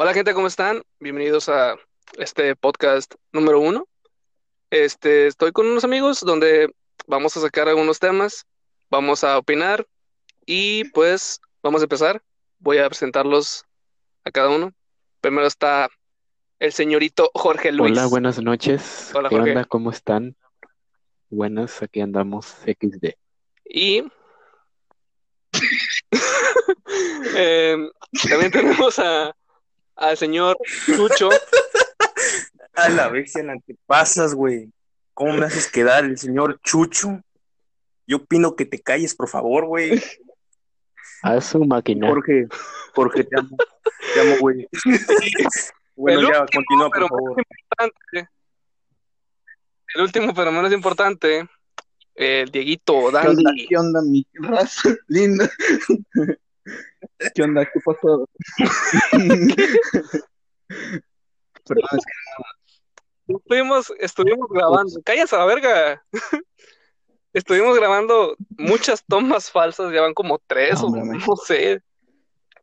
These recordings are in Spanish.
Hola gente, ¿cómo están? Bienvenidos a este podcast número uno. Este, estoy con unos amigos donde vamos a sacar algunos temas, vamos a opinar y pues vamos a empezar. Voy a presentarlos a cada uno. Primero está el señorito Jorge Luis. Hola, buenas noches. Hola, ¿Qué Jorge. onda? ¿Cómo están? Buenas, aquí andamos XD. Y em, también tenemos a al señor Chucho. A la vez, en la que pasas, güey. ¿Cómo me haces quedar el señor Chucho? Yo opino que te calles, por favor, güey. A su máquina. Jorge, Jorge, te amo. Te amo, güey. Bueno, El ya, último, continúa, pero por favor. menos importante. El último, pero menos importante, el Dieguito. Dandy. ¿Qué onda, mi raza linda? ¿Qué onda? ¿Qué pasó? Perdón, es que Estuvimos, estuvimos grabando, cállate a la verga. Estuvimos grabando muchas tomas falsas, ya van como tres o No, no sé.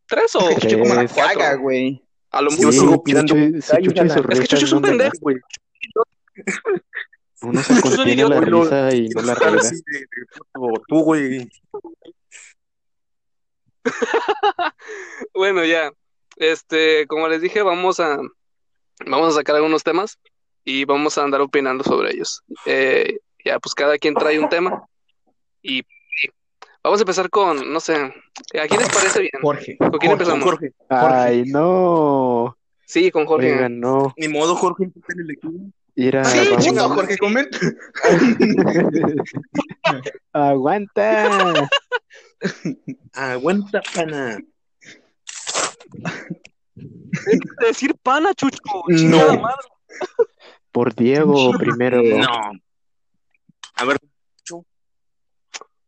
¿Tres o Chucho como la cuatro? caga, güey. A lo Sí, mucho. yo sigo que si Es que risa Chucho es un no pendejo. güey. Uno se Chucho es un contiene la risa y no la sí, de- tú, güey. Bueno, ya. Este, como les dije, vamos a vamos a sacar algunos temas y vamos a andar opinando sobre ellos. Eh, ya, pues cada quien trae un tema y, y vamos a empezar con, no sé, ¿a quién les parece bien? Jorge. ¿Con quién Jorge, empezamos? Jorge. Ay, no. Sí, con Jorge. Ganó. Ni modo, Jorge. eres el equipo. Mira, Sí, vamos. Chinga, Jorge, comenta. Aguanta. Aguanta, pana. De decir pana, Chucho. No. chingada madre. Por Diego primero. No. A ver,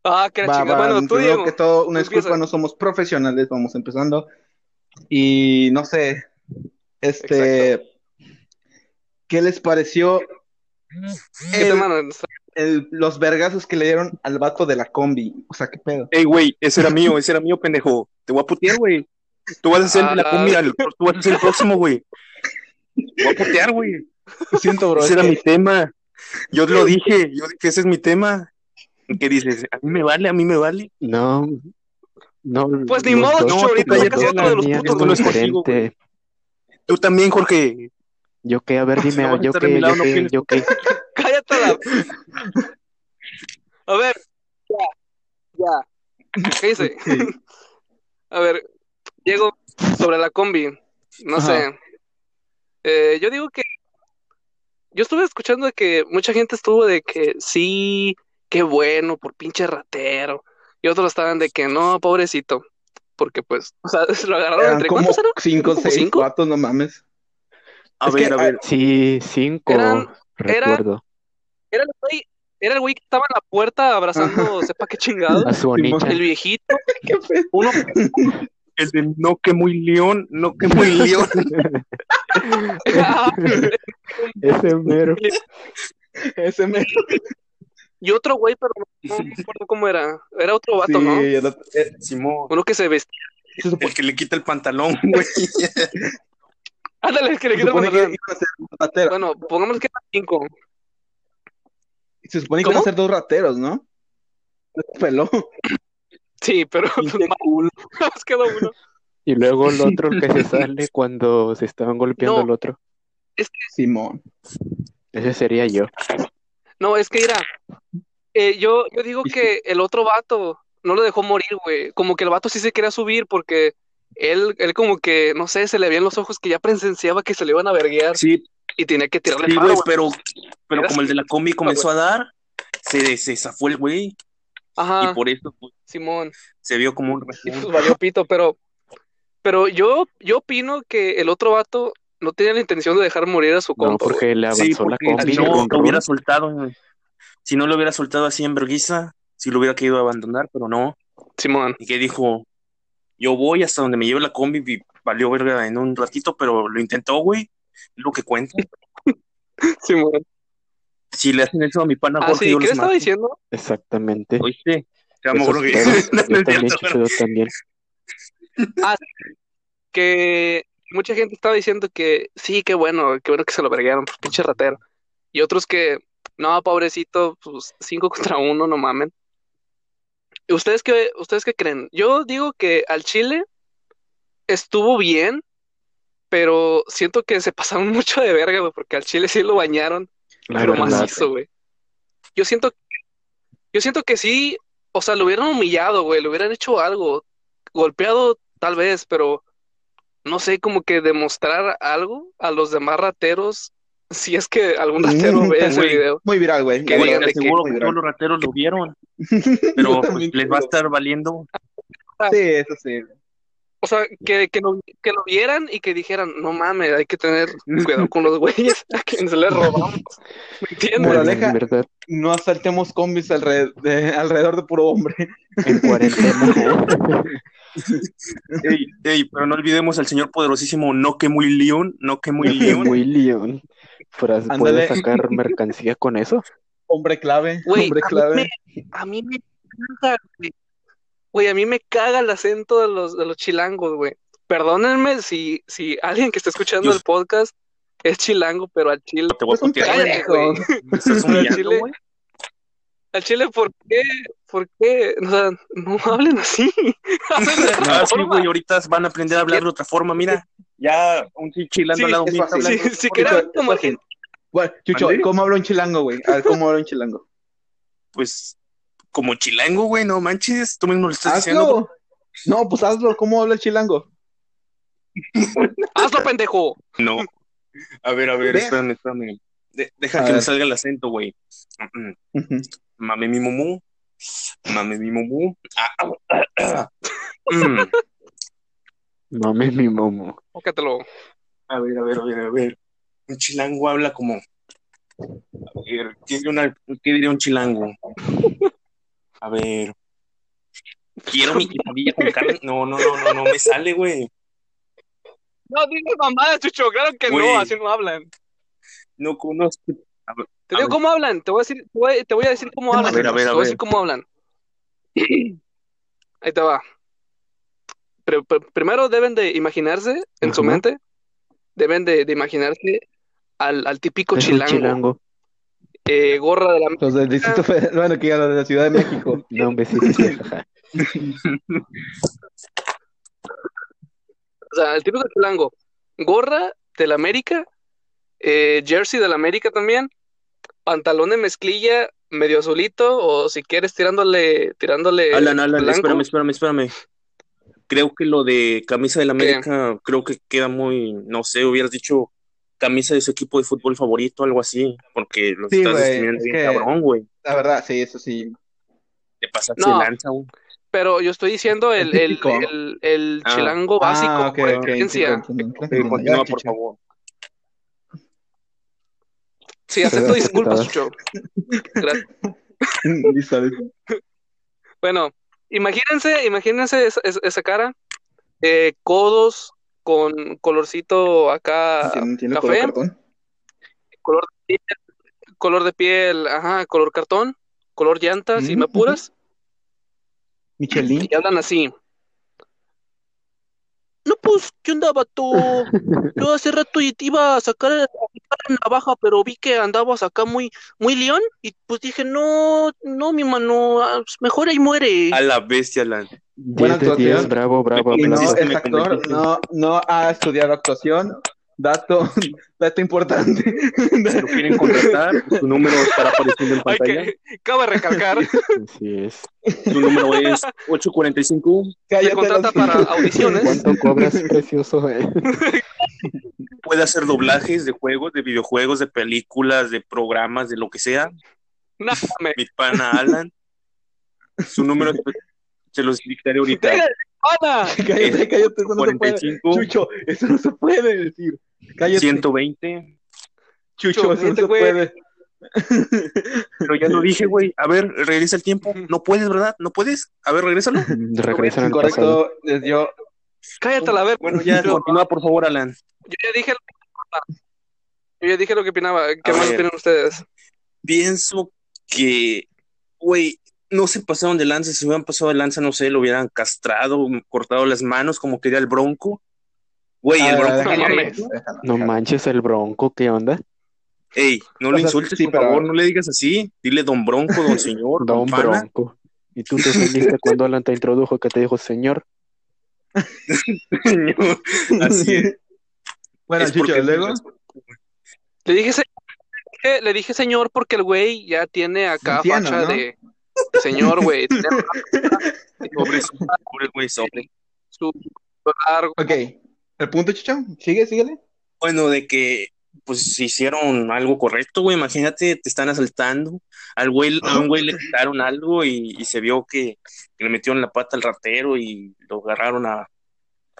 Ah, que la Va, chingada. va, Bueno, tú, Diego. que todo, una disculpa, empieza. no somos profesionales, vamos empezando. Y no sé, este, ¿qué les pareció ¿Qué el- el- los vergazos que le dieron al vato de la combi? O sea, ¿qué pedo? Ey, güey, ese era mío, ese era mío, pendejo. Te voy a putear, güey. Tú vas a hacer la Ah. cumbia, el- tú vas a ser el próximo, güey. Te voy a putear, güey. Lo siento, bro. Ese es era que- mi tema. Yo lo dije, yo dije, ese es mi tema. ¿Y ¿Qué dices? A mí me vale, a mí me vale. No. No. Pues ni modo, tú ahorita sacas dos otro de los putos no es contigo. Tú también, Jorge. Yo qué, a ver, dime, No yo qué, yo qué, yo qué. Cállate la. A ver, ya, ya. Cállese. A ver, Diego, sobre la combi, no Ajá. sé. Eh, yo digo que yo estuve escuchando de que mucha gente estuvo de que sí, qué bueno, por pinche ratero. Y otros estaban de que no, pobrecito. Porque pues, o sea, se lo agarraron Eran entre como ¿cuántos eran? cinco, ¿Como seis, cinco? vatos, no mames. A Es ver, que, a ver. Sí, cinco, Eran- era- recuerdo. Era el güey, era el güey que estaba en la puerta abrazando, sepa qué chingado. A su. El viejito, uno El de no que muy león, no que muy león. Ese mero. Ese me... y otro güey, pero no, me acuerdo cómo era. Era otro vato, Sí, ¿no? otro- eh, Simón, Uno que se vestía. el que le quita el pantalón, güey. Ándale, que le quita el que pantalón. Bueno, pongamos que eran cinco. Se supone que ¿Cómo? iban a ser dos rateros, ¿no? Peló. Sí, pero culo. nos quedó uno. Y luego el otro que se sale cuando se estaban golpeando No. al otro. Simón. Ese sería yo. No, es que mira, eh, yo, yo digo que el otro vato no lo dejó morir, güey. Como que el vato sí se quería subir porque él, él como que, no sé, se le veían los ojos que ya presenciaba que se le iban a verguear Sí, y tenía que tirarle sí, paro, güey, pero, pero como el de la combi comenzó a dar, se, se zafó el güey. Ajá, Y por eso pues, Simón. se vio como un Y pues valió pito, pero, pero yo, yo opino que el otro vato no tenía la intención de dejar morir a su No, compa, güey. porque le avanzó Sí, la porque combi si no lo hubiera soltado, güey. si no lo hubiera soltado así en vergüenza, si lo hubiera querido abandonar, pero no. Simón. Y que dijo, yo voy hasta donde me lleve la combi y valió verga en un ratito, pero lo intentó, güey. Lo que cuenta. Si le hacen eso a mi pana Ah, Jorge, sí, yo ¿qué los le estaba mato. diciendo? Exactamente. ¿Oíste? Te amo, Jorge. Yo también, yo también. Que mucha gente estaba diciendo que sí, qué bueno, qué bueno que se lo verguearon, pues pinche ratero. Y otros que, no, pobrecito, pues cinco contra uno, no mamen. ¿Y ¿Ustedes qué, ustedes qué creen? Yo digo que al Chile estuvo bien, pero siento que se pasaron mucho de verga, güey, porque al Chile sí lo bañaron, La pero verdad. macizo, güey. Yo siento, yo siento que sí, o sea, lo hubieran humillado, güey, le hubieran hecho algo, golpeado tal vez, pero no sé, como que demostrar algo a los demás rateros, si es que algún ratero ve ese video. Muy viral, güey. Que digan de que- todos los rateros lo vieron, pero pues, les va a estar valiendo. Sí, eso sí. O sea, que, que, lo, que lo vieran y que dijeran, no mames, hay que tener cuidado con los güeyes a quienes les robamos. ¿Me entiendes? Moraleja. No asaltemos combis alrededor de, alrededor de puro hombre. en cuarentena. Ey, ey, pero no olvidemos al señor poderosísimo No que muy león, No que muy león. Muy león. Fras- Ándale. ¿Puedes sacar mercancía con eso? Hombre clave. Güey, hombre a mí clave. A mí me caga, güey. Güey, a mí me caga el acento de los, de los chilangos, güey. Perdónenme si, si alguien que está escuchando Yo- el podcast es chilango, pero al chile, Te voy a güey. Humillando, Chile. güey. Al chile, ¿por qué? ¿Por qué? O sea, no hablen así. Ah, sí, güey, ahorita van a aprender a hablar de otra forma. Mira, ya un chilando Sí, al lado es mío está fácil. hablando Sí, si otra quieran, forma. como gente. Bueno, Chucho. ¿cómo habla un chilango, güey? A ver, ¿cómo habla un chilango? Pues, como chilango, güey, no manches, tú mismo lo estás diciendo. ¡Hazlo! No, pues hazlo. ¿Cómo habla el chilango? ¡Hazlo, pendejo! No. A ver, a ver, Ve. espérame, espérame. De- deja A que me ver. salga el acento, güey. Mame mi mumu. Mame mi mumu. Ah, ah, ah, ah. Mm. Mame mi momo. Pócatelo. A ver, a ver, a ver, a ver. Un chilango habla como. A ver, ¿qué diría, una- qué diría un chilango? A ver. Quiero mi quesadilla con carne. No, no, no, no, no me sale, güey. No digas mamadas, Chucho, claro que Güey. no, así no hablan. No conozco. A ver, Te A digo ver. cómo hablan, te voy a decir, te voy, te voy a decir cómo A hablan. ver, a ver, a te voy a ver. decir cómo hablan. Ahí te va. Pero, pero primero deben de imaginarse en su mente, deben de, de imaginarse al, al típico Es chilango, chilango. eh, gorra de la Los del Distrito Federal, bueno, que ya los de la Ciudad de México. No, un besito. sí, ajá. O sea, el típico chilango. Gorra del América, eh, jersey del América también, pantalón de mezclilla medio azulito, o si quieres tirándole, tirándole Alan, Alan, blanco. espérame, espérame, espérame. Creo que lo de camisa del América, creo que queda muy, no sé, hubieras dicho camisa de su equipo de fútbol favorito, algo así, porque lo Sí, estás discriminando es bien que- cabrón, güey. La verdad, sí, eso sí. Te pasaste No. lanza, güey. Pero yo estoy diciendo el, el, el, el Ah. chilango básico, Ah, ok, por ok, excelencia. entiendo, entiendo, entiendo. continúa, Ya, por Chucho. favor. Sí, acepto disculpas. Chucho. Gracias. Listo, listo. Bueno, imagínense, imagínense esa, esa- cara, eh, codos con colorcito acá, ¿Tiene, tiene café. color cartón? color de piel, color de piel, ajá, color cartón, color llanta, si Mm, me apuras, Michelin. y hablan así. No, pues, ¿qué onda, vato? Yo hace rato y te iba a sacar, la navaja, pero vi que andabas acá muy, muy león, y pues dije, no, no, mi mano, pues, mejor ahí muere. A la bestia, Alan. 10 de actuación. 10, bravo, bravo, me actor, no, no ha estudiado actuación. Dato, dato importante. Si lo quieren contratar, su número estará apareciendo en Hay pantalla. que, cabe recalcar, Así es. Su número es 845. se contrata los- para audiciones. ¿Cuánto cobras, precioso? eh? Puede hacer doblajes de juegos, de videojuegos, de películas, de programas, de lo que sea. Me- Mi pana Alan. Su número se los dictaré ahorita. ¡Déjale, pana! Cállate, cállate, eso no se puede. 45 Chucho, eso no se puede decir. Cállate, 120. Chucho, no se güey. puede. Pero ya lo dije, güey. A ver, regresa el tiempo. No puedes, ¿verdad? ¿No puedes? A ver, regrésalo. Regresan al pasado. Incorrecto, les dio. Cállate a la ver. Bueno, ya, Yo- continúa, por favor, Alan. Yo ya dije lo que opinaba. Yo ya dije lo que opinaba. ¿Qué A más ver. opinan ustedes? Pienso que, güey, no se pasaron de lanza. Si hubieran pasado de lanza, no sé, lo hubieran castrado, cortado las manos, como quería el Bronco. Güey, el Ah, bronco. déjalo, no mames. manches el bronco, ¿qué onda? Ey, no lo sea, insultes, sí, por pero- favor, no le digas así. Dile don bronco, don señor, don. Bronco. ¿Y tú te ofendiste cuando Alan te introdujo que te dijo señor? Señor, Así es. Bueno, Es porque- luego. Le dije, se- le dije- señor porque el güey ya tiene acá Anciano, facha ¿no? de, de señor, güey. Pobre, pobre güey, sobre. su su largo. Ok. ¿El punto, Chucho? Sigue, síguele. Bueno, de que pues hicieron algo correcto, güey. Imagínate, te están asaltando. Al güey, a un güey le quitaron algo y, y se vio que, que le metieron la pata al ratero y lo agarraron a,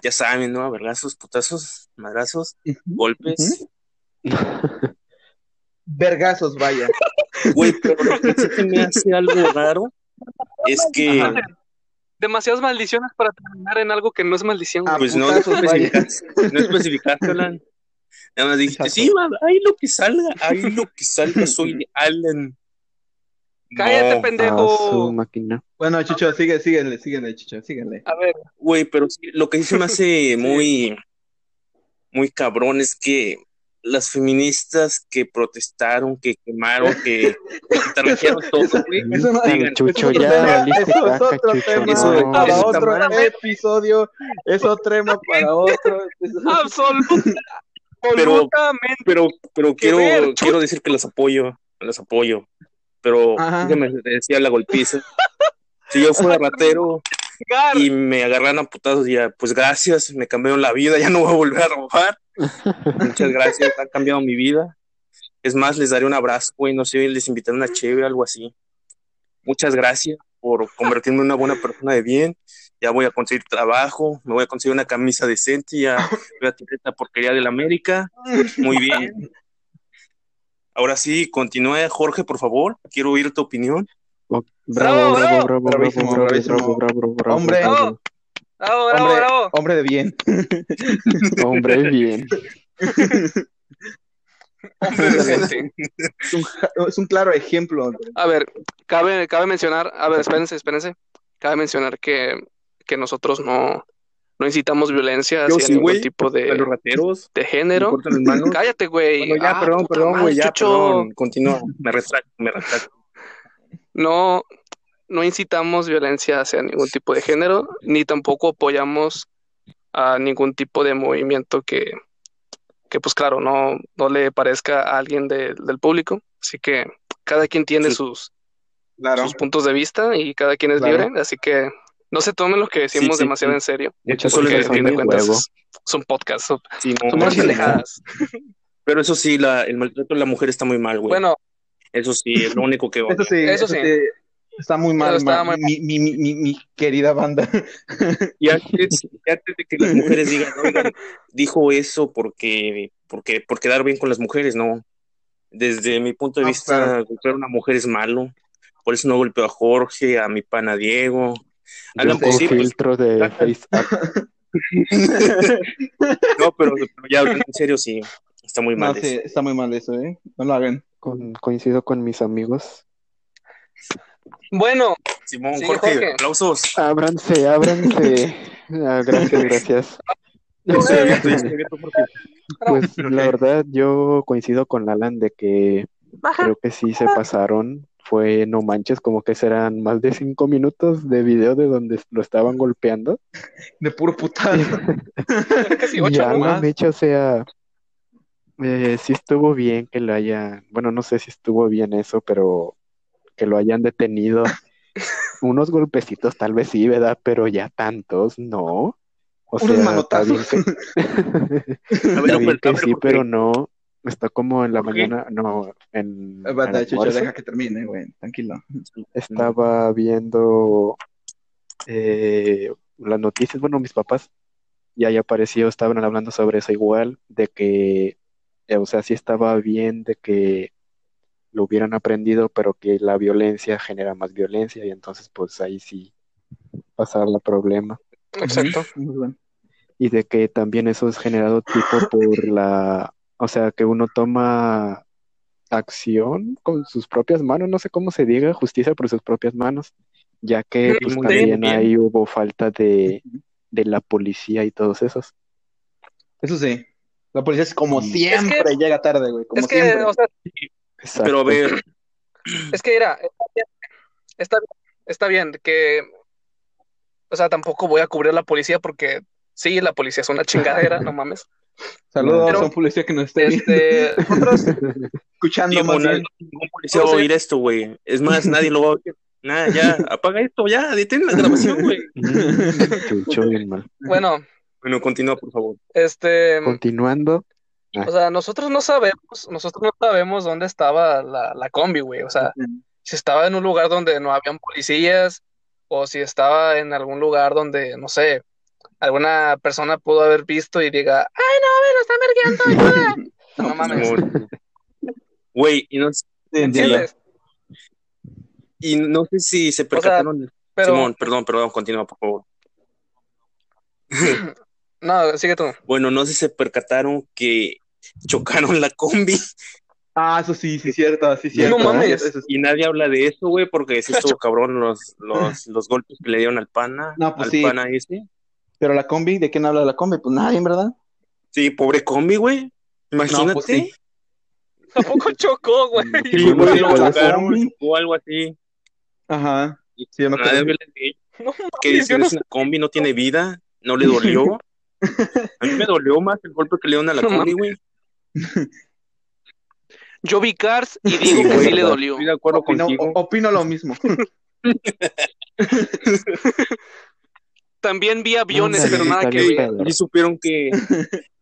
ya saben, ¿no? A vergazos, putazos, madrazos, golpes. Vergazos, vaya. Güey, pero lo que sí me hace algo raro es que, Ajá. Demasiadas maldiciones para terminar en algo que no es maldición. Ah, pues no, no especificaste, no especificaste, Alan. Nada más dijiste, sí, va, ahí lo que salga, ahí lo que salga, soy Alan. Cállate, No. pendejo. A su máquina. Bueno, Chucho, sigue, síguele, síguele, Chucho, síguele. A ver, Güey, pero sí, lo que sí se me hace muy, muy cabrón es que las feministas que protestaron, que quemaron, que tarjetearon todo, güey. Eso no- digan, Chucho, ya tema, eso es otro Chucho, tema Eso de- no. para eso otro episodio. Es otro tema para otro. Pero- absolutamente. pero, pero quiero, ver, quiero decir que las apoyo, las apoyo. Pero déjame decía la golpiza. Si yo fuera ratero Gar. y me agarraran a putazos, ya, pues gracias, me cambiaron la vida, ya no voy a volver a robar. Muchas gracias, han cambiado mi vida. Es más, les daré un abrazo, güey, no sé, les invitaré una chévere, algo así. Muchas gracias por convertirme en una buena persona de bien. Ya voy a conseguir trabajo, me voy a conseguir una camisa decente, ya voy a tirar esta porquería del América. Muy bien. Ahora sí, continúa, Jorge, por favor. Quiero oír tu opinión. Bravo, Bravo, bravo, bravo, bravo, bravísimo, bravo, bravísimo. bravo, bravo, bravo, Hombre. bravo. Bravo, bravo, Hombre, bravo. hombre de bien. Hombre, bien. Hombre decente. Es un, es un claro ejemplo. A ver, cabe, cabe mencionar, a ver, espérense, espérense. Cabe mencionar que, que nosotros no, no incitamos violencia hacia sí, ningún tipo los de, rateros, de género. Cállate, güey. Bueno, ya, Ah, perdón, perdón, güey, ya, Chucho. perdón. Continúa. Me retracto, me retracto. No, no incitamos violencia hacia ningún tipo de género, ni tampoco apoyamos a ningún tipo de movimiento que, que pues claro, no, no le parezca a alguien de- del público. Así que cada quien tiene Sí. sus, Claro. sus puntos de vista y cada quien es Claro. libre, así que no se tomen lo que decimos sí, demasiado sí. en serio, Eso porque les a fin de define cuentas huevo. es, es un podcast, son, Sí, no, pendejadas. Pero eso sí, la, el maltrato de la mujer está muy mal, güey. Bueno, Eso sí, es lo único que Eso sí, Eso eso sí. Está muy mal, está mi, mi, mi, mi, mi querida banda. Y antes, y antes de que las mujeres digan, oigan, dijo eso porque, porque, por quedar bien con las mujeres, no. Desde mi punto de Ah, vista, claro. golpear a una mujer es malo. Por eso no golpeo a Jorge, a mi pana Diego. Yo Hagan con posible. filtro de. No, pero, pero ya en serio, sí, está muy mal No, eso. sí, está muy mal eso, ¿eh? No lo hagan. Con- coincido con mis amigos. Bueno, Simón, Sí, Jorge, Jorge. aplausos. Ábranse, ábranse. Ah, gracias, gracias. Pues la verdad, yo coincido con Alan de que creo que sí se pasaron. Fue, no manches, como que serán más de cinco minutos de video de donde lo estaban golpeando. De puro casi ocho, Ya, ¿no? no, de hecho, o sea, eh, sí estuvo bien que lo haya, bueno, no sé si estuvo bien eso, pero que lo hayan detenido. Unos golpecitos tal vez sí, ¿verdad? Pero ya tantos, no. O Unos sea, está bien manotazos. que, A ver, está bien a ver, que a ver, sí, pero no. Está como en la mañana, no, en Banda, el Chucho, almuerzo. deja que termine, güey. Tranquilo. estaba viendo eh, las noticias, bueno, mis papás, y ahí apareció, estaban hablando sobre eso igual, de que, eh, o sea, sí estaba bien de que lo hubieran aprendido, pero que la violencia genera más violencia, y entonces pues ahí sí pasar la problema. Exacto. Muy bueno. Y de que también eso es generado tipo por la, o sea, que uno toma acción con sus propias manos, no sé cómo se diga, justicia por sus propias manos, ya que pues también bien. ahí hubo falta de, de la policía y todos esos. Eso sí. La policía es como siempre Es que- llega tarde, güey. Como es que, siempre. o sea, Exacto. Pero a ver, es que mira, está bien, está, está bien que, o sea, tampoco voy a cubrir a la policía porque sí, la policía es una chingadera, no mames. Saludos Pero- a un policía que nos esté Este, nosotros, escuchando más bien. ningún policía va a oír esto, güey. Es más, nadie lo va a oír. Nada, ya, apaga esto, ya, detén la grabación, güey. Bueno, Bueno, continúa, por favor. este, Continuando, o sea, nosotros no sabemos, nosotros no sabemos dónde estaba la, la combi, güey, o sea, si estaba en un lugar donde no habían policías o si estaba en algún lugar donde, no sé, alguna persona pudo haber visto y diga, ay, no, me lo están vergueando, ayuda". No mames. Güey, y no. ¿entiendes? y no sé si se percataron. Pero, Simón, perdón, perdón, continúa, por favor. no, sigue tú. Bueno, no sé si se percataron que chocaron la combi Ah, eso sí, sí, cierto, sí, cierto. No mames. Eso sí. y nadie habla de eso, güey, porque sí estuvo cabrón los, los, los golpes que le dieron al pana, No, pues al sí. pana ese. Pero la combi, ¿de quién habla la combi? Pues nadie, en verdad. Sí, pobre combi, güey. Imagínate. No, pues sí. Tampoco chocó, güey. Sí, güey, sí, lo pues, chocaron o algo así. Ajá. Sí, yo me Nadie acuerdo. habla de No que mames, dice es una combi, no tiene vida, no le dolió. A mí me dolió más el golpe que le dieron a la combi, güey. Yo vi Cars y digo Sí, que sí le dolió. Estoy de acuerdo Opino, contigo. opino lo mismo. También vi aviones, pero nada que ver. ¿Y supieron que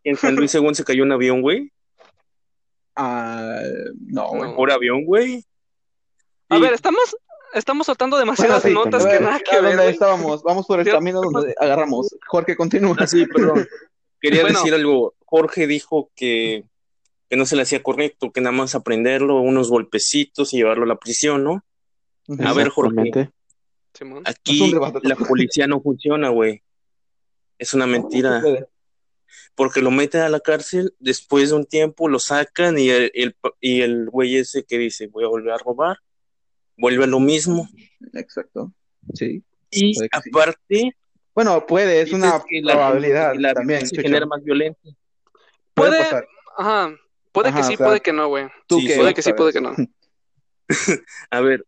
en San Luis según se cayó un avión, güey? Ah, no, güey. No. Por avión, güey. A Sí. ver, estamos, estamos soltando demasiadas Bueno, sí, notas que nada ¿a que ver, estábamos? Vamos por el Sí. camino donde agarramos. Jorge, continúa. Ah, sí, perdón. Quería Bueno. decir algo. Jorge dijo que, que no se le hacía correcto, que nada más aprenderlo, unos golpecitos y llevarlo a la prisión, ¿no? A ver, Jorge. Simón. Aquí la policía no funciona, güey. Es una mentira. Porque lo meten a la cárcel, después de un tiempo lo sacan y el, el, y el güey ese que dice voy a volver a robar, vuelve a lo mismo. Exacto. Sí. Y que sí. aparte, Bueno, puede, es una que la- probabilidad la también. se genera más violencia. Puede Puede, pasar. ajá, puede que Ajá, sí, o sea, puede que no, güey. Tú Sí, que Puede que sí, puede que no. A ver,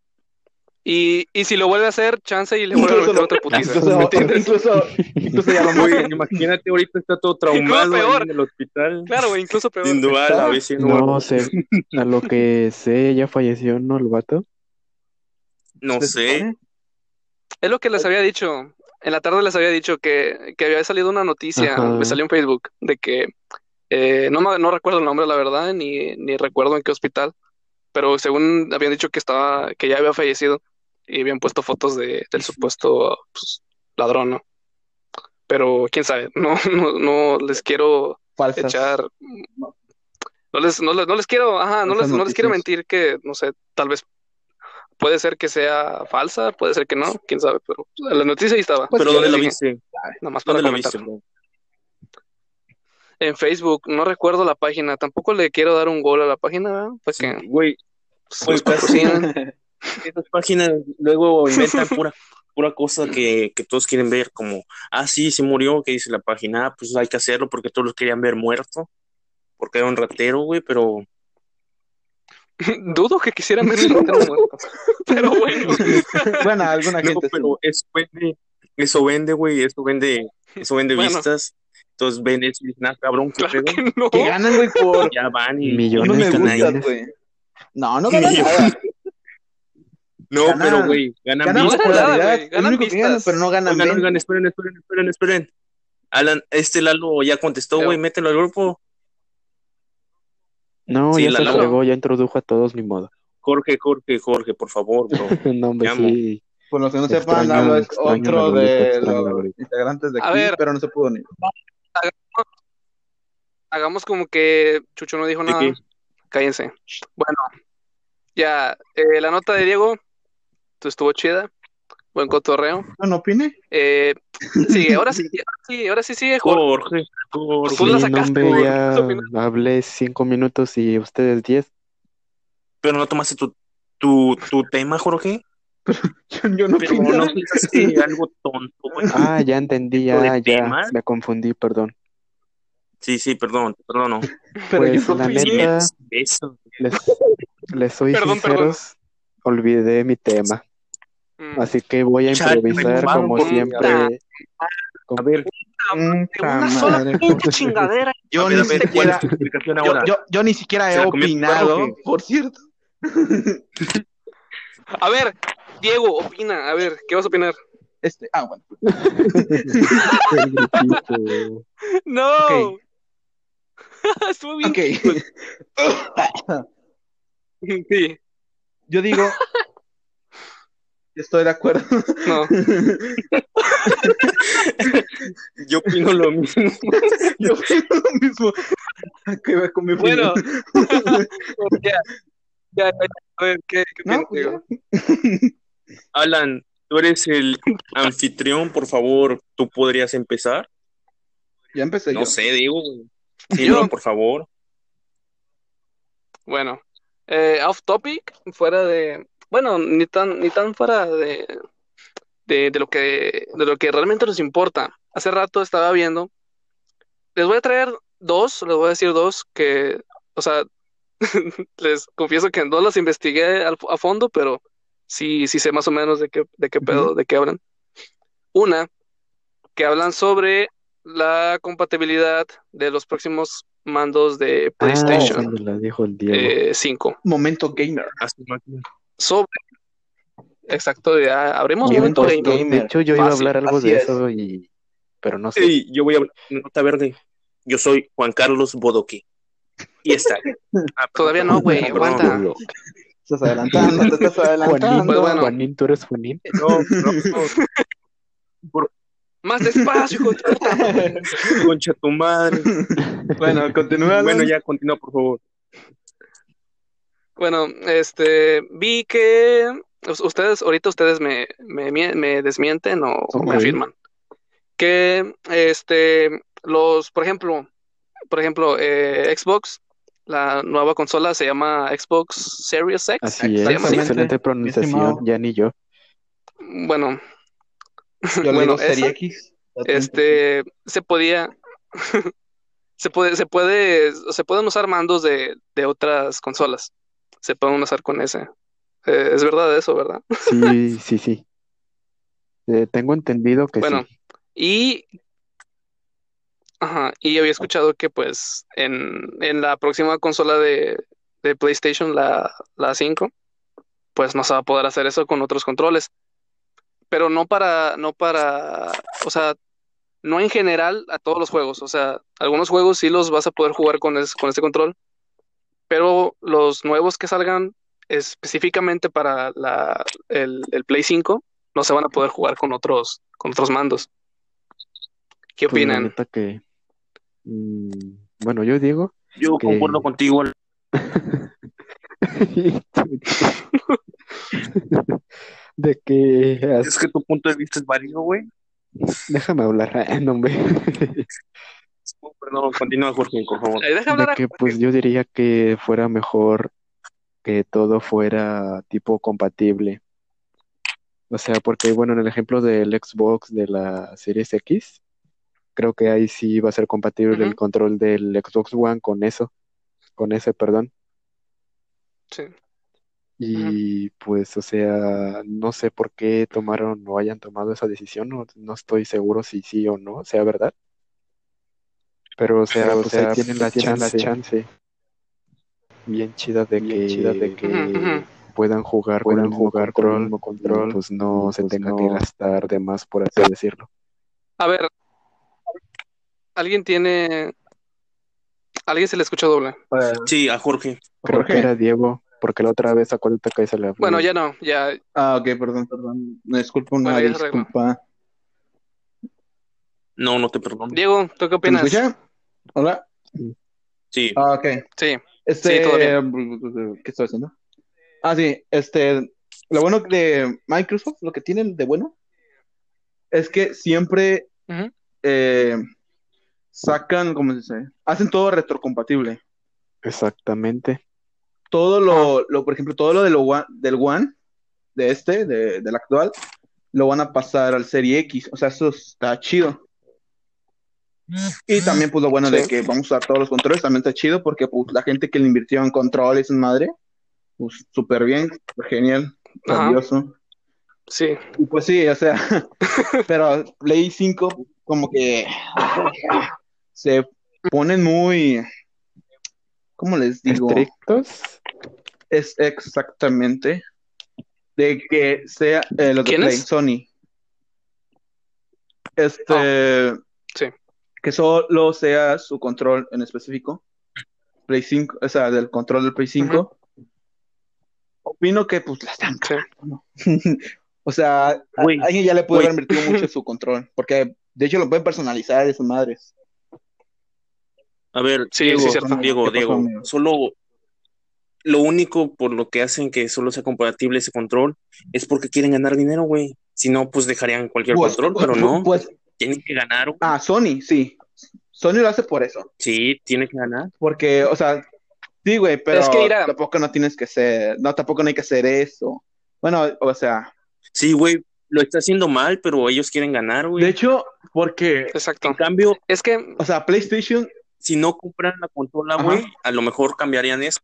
Y, y si lo vuelve a hacer, chance y le vuelve a Incluso, meter lo- otra putiza. ¿me incluso, entiendes? incluso, incluso ya lo güey, matan. imagínate ahorita está todo traumado peor. en el hospital. Claro, güey, incluso peor. Sin duda, a veces no, No sé, a lo que sé, ya falleció, ¿no? El vato. No ¿Se sé. supone? Es lo que les había dicho. En la tarde les había dicho que, que había salido una noticia, Ajá. me salió en Facebook, de que eh, no, no recuerdo el nombre, la verdad, ni, ni recuerdo en qué hospital, pero según habían dicho que estaba, que ya había fallecido y habían puesto fotos de, del supuesto pues, ladrón, ¿no? Pero quién sabe, no, no, no les quiero Falsas. echar, no les, no les, no les quiero, ajá, no les, no les quiero mentir que, no sé, tal vez puede ser que sea falsa, puede ser que no, quién sabe, pero la noticia ahí estaba. Pues Pero ¿dónde la viste? Nada más para ¿Dónde la comentar. viste? En Facebook, no recuerdo la página, tampoco le quiero dar un gol a la página, ¿verdad? Porque Sí, Güey, pues, patrocinan. esas páginas luego inventan pura, pura cosa que, que todos quieren ver, como, ah, sí, sí murió, que dice la página, ah, pues hay que hacerlo porque todos los querían ver muerto, porque era un ratero, güey, pero Dudo que quisieran ver ratero muerto. Pero bueno, Bueno, alguna no, gente sí. pero eso vende, eso vende, güey, eso vende, eso vende Bueno. vistas, entonces ven eso y dicen, ah, cabrón, qué claro pedo, que no. Que ganan, güey, por ya van y Millones. no me güey. No, no ganan nada. No, Ganan- pero güey, ganan Ganan vistas. ganan ganan, vistas. pero no ganan Oigan, esperen, esperen, esperen, esperen. Alan, este Lalo ya contestó, güey, mételo al grupo. No, Sí, ya la se fregó, ya introdujo a todos, ni modo. Jorge, Jorge, Jorge, por favor, bro. No, hombre, Llamo. sí. Por los que no sepan, Extraño- Lalo es otro de los integrantes de A aquí, ver. pero no se pudo ni. Hagamos como que Chucho no dijo ¿De nada. Cállense. Bueno, ya, eh, la nota de Diego tú estuvo chida. Buen cotorreo. No, no opine. Eh, sigue, ahora sí, ahora sí, ahora sí sigue, Jorge. Jorge, Jorge. Tú la Sí, sacaste, hombre, güey. ya hablé cinco minutos y ustedes diez. Pero no tomaste tu, tu, tu tema, Jorge. Yo, yo no Pero opino. no pensaste algo tonto, güey. Ah, ya entendí, ya, ya, temas. me confundí, perdón. Sí, sí, perdón, perdono. Pero Pues, yo la neta- Eso. Les, les soy Perdón, perdón. sinceros, olvidé mi tema. Mm. Así que voy a improvisar como siempre. A ver, Una sola pinche chingadera. Yo ver, ni ver, ¿cuál siquiera, yo, ahora? yo, yo ni siquiera ¿Se he opinado, por cierto. A ver, Diego, opina. A ver, ¿qué vas a opinar? Este, ah, bueno. No. Estuvo bien. Ok. Sí, Yo digo, estoy de acuerdo. no. Yo opino lo mismo. Yo opino lo mismo. Que va con mi Bueno. ya, ya, ya. A ver, ¿qué, qué No, opinas, Diego? Alan, tú eres el anfitrión, por favor, ¿tú podrías empezar? Ya empecé No yo. sé, güey. Sí, Yo. no, por favor. Bueno, eh, off topic, fuera de, bueno, ni tan, ni tan fuera de, de, de lo que, de lo que realmente nos importa. Hace rato estaba viendo, les voy a traer dos, les voy a decir dos que, o sea, les confieso que no las investigué al- a fondo, pero sí, sí sé más o menos de qué, de qué pedo, de qué hablan. Una, que hablan sobre la compatibilidad de los próximos mandos de Ah, PlayStation esa me la dijo el Diego. eh, 5. Momento gamer. Sobre. Exacto, ya abrimos Momento momento gamer. gamer. de hecho, yo iba a fácil, hablar algo de es. eso, y... pero no sé. Sí, yo voy a hablar. Nota verde. Yo soy Juan Carlos Bodoque. Y está. Ah, Todavía no, güey, aguanta. perdón. Estás adelantando, te estás Juanín, adelantando. Pues bueno. Juanín, ¿tú eres Juanín? No, no, no. Más despacio, de. Concha tu madre. bueno, continúa. Bueno, ya continúa, por favor. Bueno, este, vi que us- ustedes, ahorita ustedes me, me, mie- me desmienten o me afirman. Que, este, los, por ejemplo, por ejemplo, eh, Xbox, la nueva consola se llama Xbox Series X. Así es, llama excelente pronunciación, ya ni yo. Bueno, Yo bueno, digo Serie X. este, se podía, se puede, se puede, se pueden usar mandos de, de otras consolas. Se pueden usar con ese. Eh, es verdad eso, ¿verdad? Sí, sí, sí. Eh, tengo entendido que Bueno, sí. y, ajá, y había escuchado que pues en, en la próxima consola de, de PlayStation, la, la 5, pues no se va a poder hacer eso con otros controles. Pero no para, no para, o sea, no en general a todos los juegos. O sea, algunos juegos sí los vas a poder jugar con, es- con este control, pero los nuevos que salgan específicamente para la, el, el Play 5 no se van a poder jugar con otros, con otros mandos. ¿Qué Pues opinan? que... mm, bueno, yo digo Yo que... concuerdo contigo. De que... Es que tu punto de vista es válido, güey. Déjame hablar, no, hombre. Perdón, continúa, Jorge, por favor. Eh, deja De que pues yo diría que fuera mejor que todo fuera tipo compatible. O sea, porque bueno, en el ejemplo del Xbox de la Series X, creo que ahí sí va a ser compatible el control del Xbox One con eso, con ese, perdón. Sí. Y pues, o sea, no sé por qué tomaron o hayan tomado esa decisión, no, no estoy seguro si sí o no, sea verdad. Pero, o sea, Pero, o o sea, sea, tienen la tienen la chance, chance bien chida de Bien que, chida de que ujú. puedan jugar con puedan el mismo jugar con el control, mismo y control, pues no se pues tenga no- que gastar de más, por así decirlo. A ver, ¿alguien tiene... ¿Alguien se le escucha doble? Sí, a Jorge. Creo Jorge. que era Diego, porque la otra vez acuérdate que se le. Bueno, ya no, ya, Ah, ok, perdón, perdón. Disculpa, una Bueno, disculpa. No, no te perdono. Diego, ¿tú qué ¿Se me opinas? escucha? Hola. Sí, Ah, ok. Sí, Este, Sí, todo bien. ¿qué estoy haciendo? Ah, sí, este, lo bueno de Microsoft, lo que tienen de bueno, es que siempre eh, sacan, ¿cómo se dice? Hacen todo retrocompatible. Exactamente. Todo lo, lo por ejemplo, todo lo de lo One- del One, de este, de, del actual, lo van a pasar al Serie X. O sea, eso está chido. Y también, pues lo bueno de que vamos a usar todos los controles, también está chido porque pues la gente que le invirtió en controles, en madre, pues súper bien, genial, grandioso. Sí, Y pues sí, o sea, pero Play 5 como que se ponen muy, ¿cómo les digo? ¿Estrictos? Es exactamente de que sea eh, los de ¿Quién Play, es? Sony. Este, sí. Que solo sea su control en específico, Play 5, o sea, del control del Play 5. Opino que pues la están. O sea, a- alguien ya le puede haber invertido mucho en su control, porque de hecho lo pueden personalizar de sus madres. A ver, Sí, Diego, sí, es cierto. Diego, ¿Qué pasó, Diego, solo lo único por lo que hacen que solo sea compatible ese control es porque quieren ganar dinero, güey. Si no, pues dejarían cualquier Pues, control, pero no, Pues, tienen que ganar. güey. ah, Sony, sí. Sony lo hace por eso. Sí, tienen que ganar. Porque, o sea, sí, güey, pero Es que mira- tampoco no tienes que ser, no, tampoco no hay que hacer eso. Bueno, o sea, Sí, güey, lo está haciendo mal, pero ellos quieren ganar, güey. de hecho, porque, Exacto. En cambio, Es que, o sea, PlayStation, si no compran la consola, Ajá. güey, a lo mejor cambiarían eso.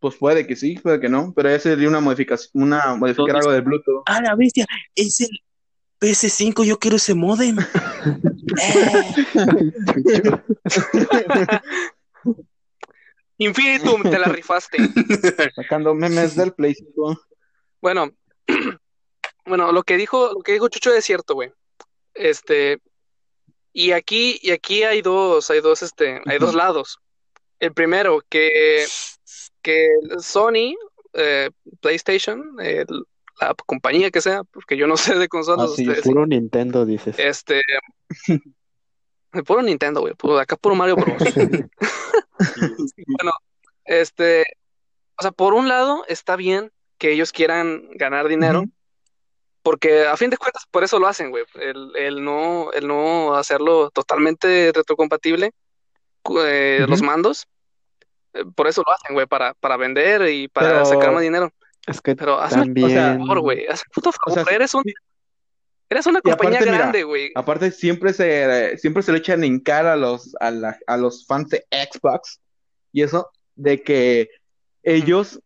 pues puede que sí, puede que no, pero ya sería una modificación, una modificar Entonces- algo de Bluetooth. Ah, la bestia, es el PS5, yo quiero ese modem. Eh. Infinitum, te la rifaste. Sacando memes del Play 5. Bueno, bueno, lo que dijo, lo que dijo Chucho es cierto, güey. Este, y aquí, y aquí hay dos, hay dos, este, hay dos lados. El primero, que, que Sony, eh, PlayStation, el- la compañía que sea, porque yo no sé de consolas, Así es, ustedes, Puro Nintendo, dices. este, puro Nintendo, güey, puro, acá puro Mario Bros. Bueno, este, o sea, por un lado está bien que ellos quieran ganar dinero, porque a fin de cuentas por eso lo hacen, güey, el, el no, el no hacerlo totalmente retrocompatible, eh, los mandos, eh, por eso lo hacen, güey, para, para vender y para Pero- sacar más dinero. Es que Pero hazme también. un favor, güey, hazme un puto O favor, sea, eres un, sí. eres una compañía aparte, grande, güey. Aparte, siempre se, siempre se le echan en cara a los, a, la- a los fans de Xbox y eso, de que ellos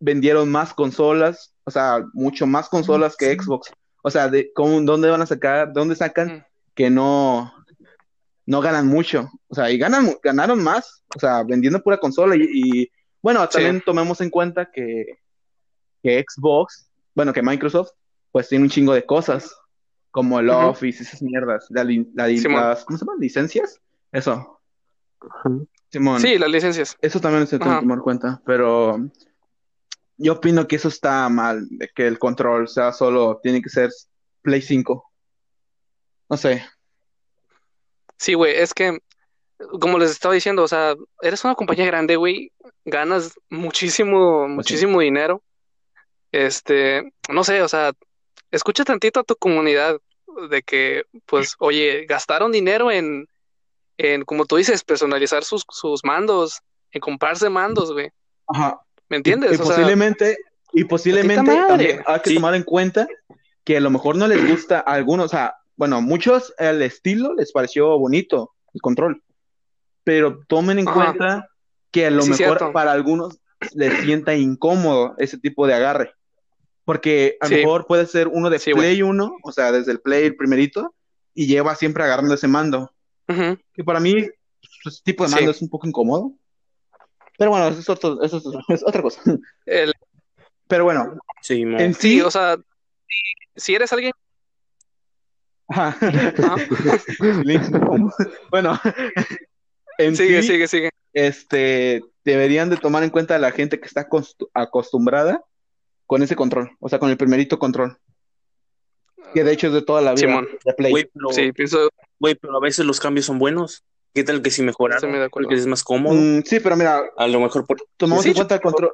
vendieron más consolas, o sea, mucho más consolas que Xbox. O sea, de cómo, ¿dónde van a sacar, de dónde sacan Ujú. que no, no ganan mucho? O sea, y ganan, ganaron más, o sea, vendiendo pura consola. Y, y, bueno, también tomemos en cuenta que, que Xbox, bueno, que Microsoft, pues tiene un chingo de cosas, como el Ujú. Office y esas mierdas, la, la las, ¿cómo se llaman? ¿Licencias? Eso. Simón. Sí, las licencias. Eso también se tiene que tomar en cuenta, pero yo opino que eso está mal, de que el control sea solo, tiene que ser Play 5. No sé. Sí, güey, es que, como les estaba diciendo, o sea, eres una compañía grande, güey, ganas muchísimo, muchísimo dinero. Este, no sé, o sea, escucha tantito a tu comunidad de que, pues, oye, gastaron dinero en, en, como tú dices, personalizar sus, sus mandos, en comprarse mandos, güey. Ajá. ¿Me entiendes? y O sea, posiblemente, y posiblemente también hay que Sí. tomar en cuenta que a lo mejor no les gusta a algunos, o sea, bueno, a muchos el estilo les pareció bonito, el control, pero tomen en Ajá. cuenta que a lo Sí, mejor cierto. para algunos les sienta incómodo ese tipo de agarre, porque a lo Sí. mejor puede ser uno de Sí. Play 1, o sea, desde el Play el primerito, y lleva siempre agarrando ese mando, ujú, que para mí pues, ese tipo de Sí. mando es un poco incómodo, pero bueno, eso es, otro- eso es- es otra cosa. el- Pero bueno, Sí, en sí, sí, o sea, si, eres alguien. Bueno, en sigue, sí, sigue, sigue. este, deberían de tomar en cuenta a la gente que está acostu- acostumbrada con ese control, o sea, con el primerito control, que de hecho es de toda la vida Simón. de Play. Güey, pero, Sí, pienso, güey, pero a veces los cambios son buenos. ¿Qué tal que si mejoraron? Muy de acuerdo. Porque es más cómodo. Mm, sí, pero mira, A lo mejor por... tomamos Sí, en cuenta el control,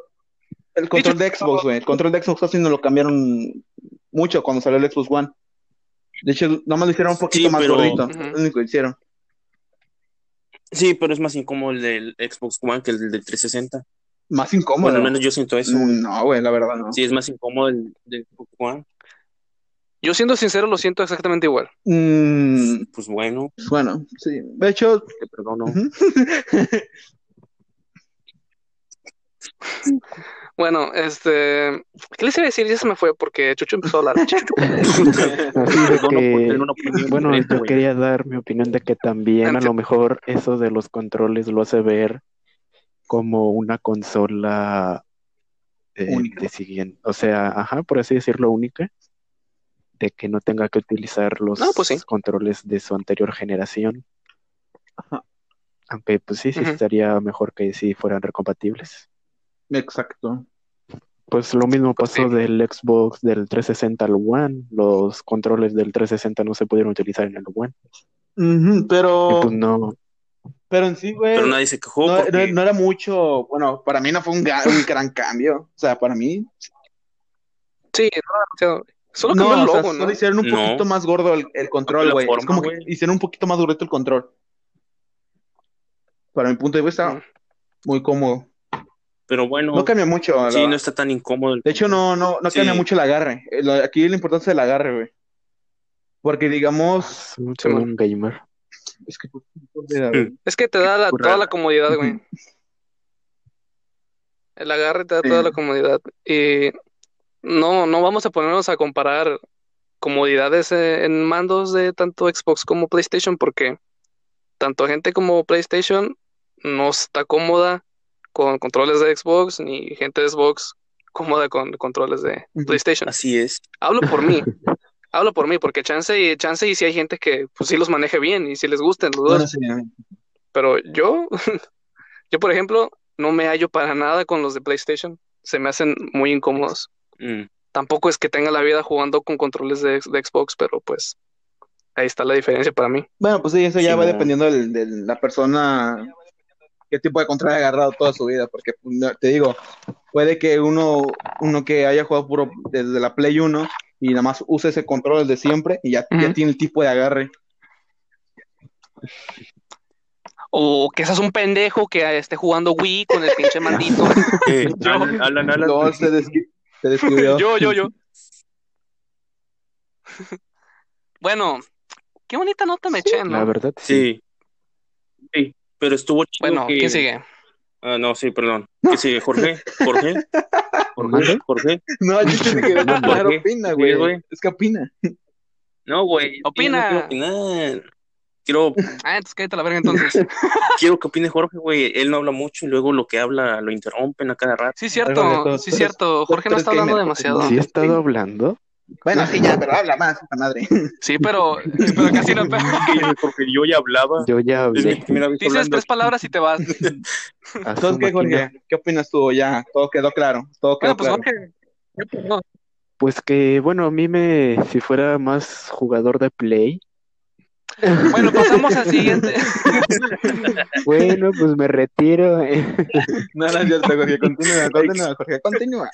el control de Xbox, güey. El control de Xbox casi no lo cambiaron mucho cuando salió el Xbox One. De hecho, nomás lo hicieron un poquito Sí, más pero- gordito, es lo único que hicieron. Sí, pero es más incómodo el del Xbox One que el del 360. Más incómodo. Bueno, al menos yo siento eso. güey. No, güey, la verdad no. Sí, es más incómodo el One. Yo siendo sincero lo siento exactamente igual. Mm, Pues bueno, pues bueno, sí. De hecho, te perdono. Bueno, este, ¿qué les iba a decir? Ya se me fue porque Chucho empezó a hablar. De que, tener una opinión bueno, yo quería dar mi opinión de que también a lo mejor eso de los controles lo hace ver como una consola eh, Única. de siguiente, o sea, ajá, por así decirlo, única, de que no tenga que utilizar los No, pues sí. controles de su anterior generación. Ajá. Aunque pues sí, sí estaría mejor que si fueran recompatibles. Exacto. Pues lo mismo Pues pasó sí. del Xbox del 360 al One. Los controles del 360 no se pudieron utilizar en el One. Pero, pues no, pero en sí, güey, Pero nadie se quejó no, porque no- no era mucho, bueno, para mí no fue un, gran cambio. O sea, para mí, Sí, no, demasiado. Solo no, cambió el o sea, logo, solo ¿no? hicieron un No. poquito más gordo el, el control, güey. Es como que güey. hicieron un poquito más durito el control. Para mi punto de vista, Mm. muy cómodo. Pero bueno, No cambia mucho. sí, la- no está tan incómodo. el- De hecho, no, no, no Sí. cambia mucho el agarre. Eh, Aquí la importancia del agarre, güey. Porque digamos, soy soy un gamer. Es que güey. Es que te da la- toda la comodidad, güey. El agarre te da Sí. toda la comodidad. Y no, no vamos a ponernos a comparar comodidades eh, en mandos de tanto Xbox como PlayStation, porque tanto gente como PlayStation no está cómoda con controles de Xbox, ni gente de Xbox cómoda con controles de. PlayStation. Así es. Hablo por mí. Hablo por mí, porque chance y chance y si hay gente que pues sí los maneje bien y si les gusten los dos. Bueno, sí, Pero yo, yo por ejemplo, no me hallo para nada con los de PlayStation. Se me hacen muy incómodos. Mm. Tampoco es que tenga la vida jugando con controles de, de Xbox, pero pues ahí está la diferencia para mí. Bueno, pues sí, eso ya Sí, va no. dependiendo del- de la persona, qué tipo de control ha agarrado toda su vida, porque pues, te digo, puede que uno, uno que haya jugado puro desde la Play 1 y nada más use ese control desde siempre y ya, ya tiene el tipo de agarre. O que seas un pendejo que esté jugando Wii con el pinche mandito. Eh, Yo- Alan, Alan, Alan, No, se, desqui- se descubrió. yo, yo, yo. Bueno, qué bonita nota me eché, La ¿no? verdad, sí. Sí. Sí, pero estuvo chido Bueno, que... ¿quién sigue? Ah, no, sí, perdón. ¿Qué sigue? Jorge, Jorge, Jorge. Jorge. No, yo sé que ¿Por claro, qué? opina, güey. Es que opina. No, güey. Opina. no quiero opinar. Quiero, Ah, entonces cállate la verga entonces. quiero que opine Jorge, güey. Él no habla mucho y luego lo que habla lo interrumpen a cada rato. Sí, cierto, sí, cierto. Jorge no está hablando demasiado. Sí he estado hablando. Bueno, sí, ya, pero habla más, puta madre. Sí, pero, pero casi no. Porque yo ya hablaba. Yo ya hablé. Dices hablando. tres palabras y te vas. A Entonces, ¿qué. Jorge? ¿Qué opinas tú? Ya, todo quedó claro. Todo quedó Bueno, pues claro. Jorge. no. Pues que, bueno, a mí me, si fuera más jugador de Play, Bueno, pasamos al siguiente. bueno, pues me retiro eh, No, no, es cierto, Jorge. Continúa, continúa, Jorge. Continúa.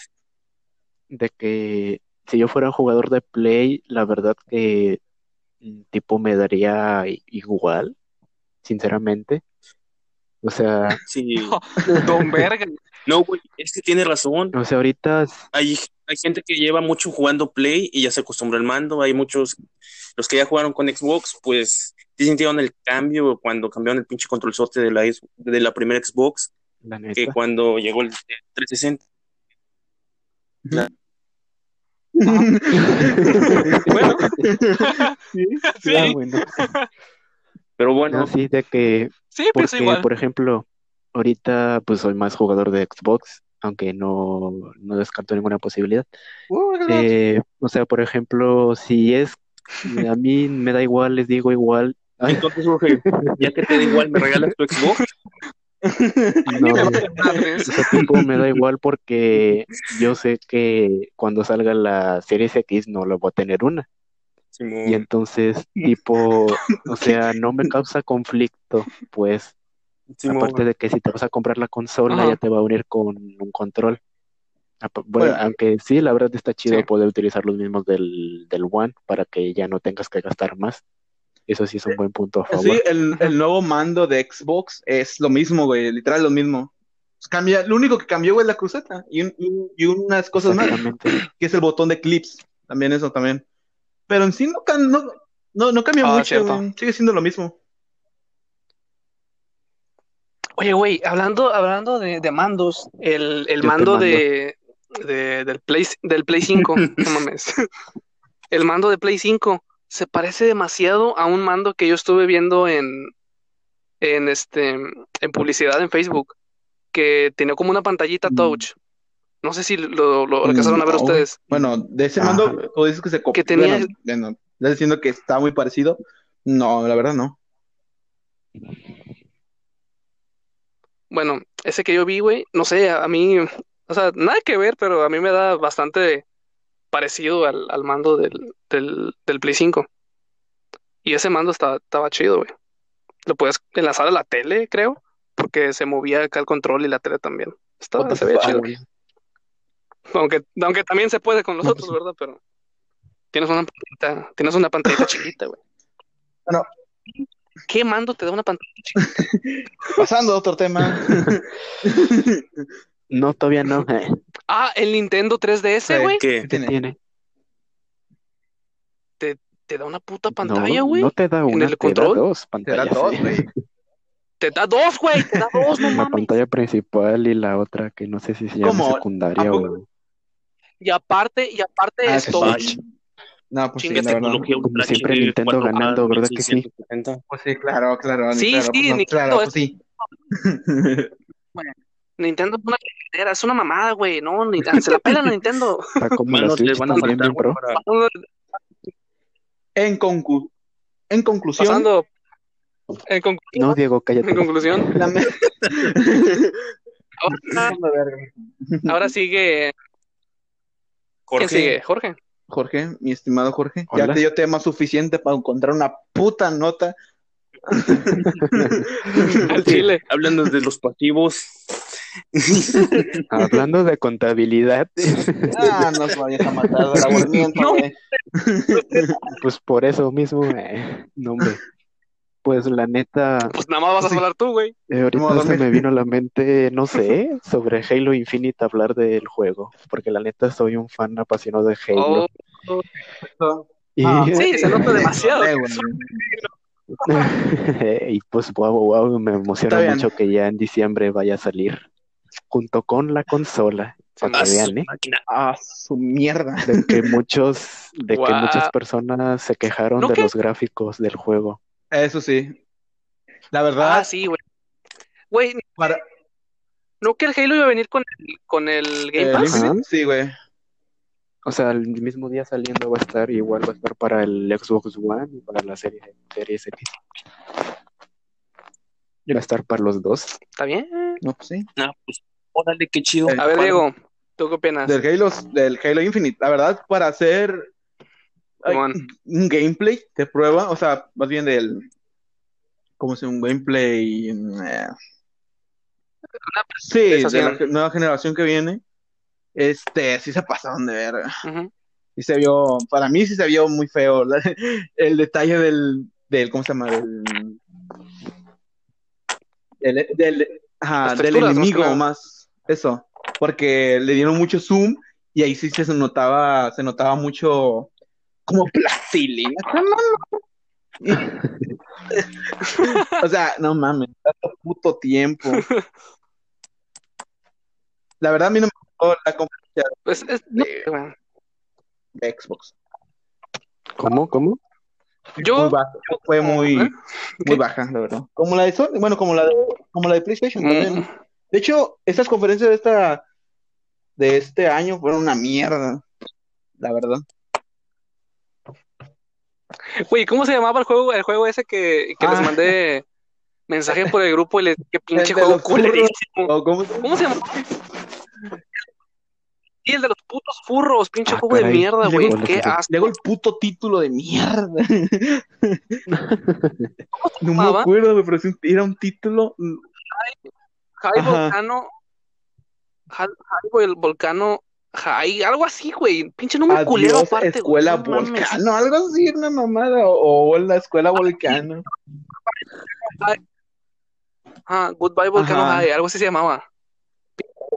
de que si yo fuera un jugador de Play, la verdad que mm, tipo me daría i- igual, sinceramente. O sea, Sí. Don Verga. No, güey, es que tiene razón. o sea, ahorita Hay, hay gente que lleva mucho jugando Play y ya se acostumbró al mando. Hay muchos, los que ya jugaron con Xbox, pues sí sintieron el cambio cuando cambiaron el pinche controlzote de la, de la primera Xbox la que cuando llegó el 360. Bueno, Sí. ah, sí, bueno, Pero bueno, así de que sí, pienso Porque, igual. por ejemplo, ahorita pues soy más jugador de Xbox, aunque no, no descarto ninguna posibilidad. Eh, o sea, por ejemplo, si es, a mí me da igual, les digo igual. Ay, entonces, Jorge, ya que te da igual, ¿me regalas tu Xbox? no, ese tipo me da igual porque yo sé que cuando salga la Series X no lo voy a tener una. Simón. Y entonces, tipo, o sea, no me causa conflicto, pues. Simón. Aparte de que si te vas a comprar la consola, Ajá. ya te va a unir con un control. Apa- Bueno, Bueno. aunque sí, la verdad está chido Sí. poder utilizar los mismos del, del One para que ya no tengas que gastar más. Eso sí es un buen punto a favor. Sí, el, el nuevo mando de Xbox es lo mismo, güey, literal lo mismo. Cambia, lo único que cambió, güey, es la cruceta y, un- y, y unas cosas más, Exactamente. que es el botón de clips, también eso también. Pero en sí no, no, no, no cambia Ah, mucho, güey. Sigue siendo lo mismo. Oye, güey, hablando, hablando de, de mandos, el, el mando mando. de, de- del Play, del Play 5, no mames. El mando de Play 5 se parece demasiado a un mando que yo estuve viendo en, en este, en publicidad en Facebook, que tenía como una pantallita Mm. touch. No sé si lo, lo alcanzaron a ver ustedes. Bueno, de ese Ajá. mando, tú dices que se copió. Que tenía- Bueno, bueno, estás diciendo que está muy parecido. No, la verdad no. Bueno, ese que yo vi, güey, no sé, a mí, o sea, nada que ver, pero a mí me da bastante parecido al, al mando del, del, del Play 5. Y ese mando estaba, estaba chido, güey. Lo puedes enlazar a la tele, creo, porque se movía acá el control y la tele también. Estaba, se veía chido. güey. Aunque, aunque también se puede con los No, otros, pues- ¿verdad? Pero tienes una pantallita, tienes una pantallita chiquita, güey. Bueno. ¿Qué mando te da una pantalla chiquita? Pasando a otro tema. No, todavía no. eh. Ah, el Nintendo 3DS, güey. ¿Qué? ¿Qué tiene? tiene? Te da una puta No, pantalla, güey. no te da una, el te da control? dos Te da pantallas. dos, güey. Te da dos, güey. Te da dos, no La mames. pantalla principal y la otra que no sé si se llama ¿Cómo? secundaria o... Y aparte, y aparte Ah, es sí, touch. sí. No, pues sí, Chinga. Tecnología Como ultra siempre Nintendo 4K, ganando, ¿verdad que sí? 1670. Pues sí, claro, claro. Sí, claro, sí, pues no, Nintendo claro, es- pues sí. Nintendo es una chingadera, es una mamada, güey. No, ni, se la pelan a Nintendo. Está como la Manos le Switch van a también faltar, bien pro. güey, para- En, en conclusión, Pasando. En conclusión, No, Diego, en cállate. conclusión, la me- ahora, ahora sigue. ¿Quién Jorge, sigue? Jorge. Jorge, mi estimado Jorge, Hola. ya te dio tema suficiente para encontrar una puta nota. Al chile. hablando de los pasivos. Hablando de contabilidad, Ah, nos vayas a matar del aburrimiento, pues por eso mismo, eh, no, hombre. Pues la neta, Pues nada más vas a Sí. hablar tú, güey. eh, ahorita se me- vino a la mente, no sé, sobre Halo Infinite hablar del juego, porque la neta soy un fan apasionado de Halo. Oh, Y, Ah, sí, se nota demasiado. Eh, y pues wow, wow, me emociona mucho que ya en diciembre vaya a salir junto con la consola, para A que su vean, ¿eh? máquina. Ah, su mierda. de que muchos, de que muchas personas se quejaron ¿No de que? los gráficos del juego. Eso sí. La verdad, Ah, sí, güey. Güey, para ¿no que el Halo iba a venir con el, con el Game Pass? Sí, güey. O sea, el mismo día saliendo va a estar, igual va a estar para el Xbox One y para la serie Series X. Va a estar para los dos. Está bien. No, pues sí. Ah, pues, órale, qué chido. El- A ver. Diego, ¿tú qué opinas? Del Halo, del Halo Infinite. La verdad, para hacer ay, un gameplay de prueba, o sea, más bien del. ¿Cómo se llama? Un gameplay. eh, sí, de la nueva generación que viene. Este, sí se pasaron de ver. Ujú. Sí se vio, para mí sí se vio muy feo la- el detalle del, del, ¿cómo se llama? Del, del, del, ajá, Las del texturas, más enemigo más, eso, porque le dieron mucho zoom y ahí sí se notaba, se notaba mucho como plastilina. O sea, no mames, tanto puto tiempo. La verdad a mí no me gustó la conferencia Pues, es- de, Xbox. ¿Cómo? ¿Cómo? Yo, Muy baja, fue muy, ¿Eh? muy baja, la verdad. Como la de Sony, bueno, como la de, como la de PlayStation también. Mm, De hecho, estas conferencias de esta de este año fueron una mierda, la verdad. Güey, ¿cómo se llamaba el juego, el juego ese que, que les Ah. mandé mensaje por el grupo y les qué pinche El juego culerísimo? ¿O cómo se- ¿Cómo se llama? Sí, el de los putos furros, pinche Ah, juego de mierda, Y güey. Qué asco. Luego el puto título de mierda. No me llamaba? acuerdo, pero era un título. High Ajá. Volcano. High, High Vol- Volcano. High, algo así, güey. Pinche nombre culero Adiós, aparte, güey. escuela mames. volcano, algo así, una mamada. O, o la escuela volcano. Ah, Goodbye Volcano Ajá. High, algo así se llamaba.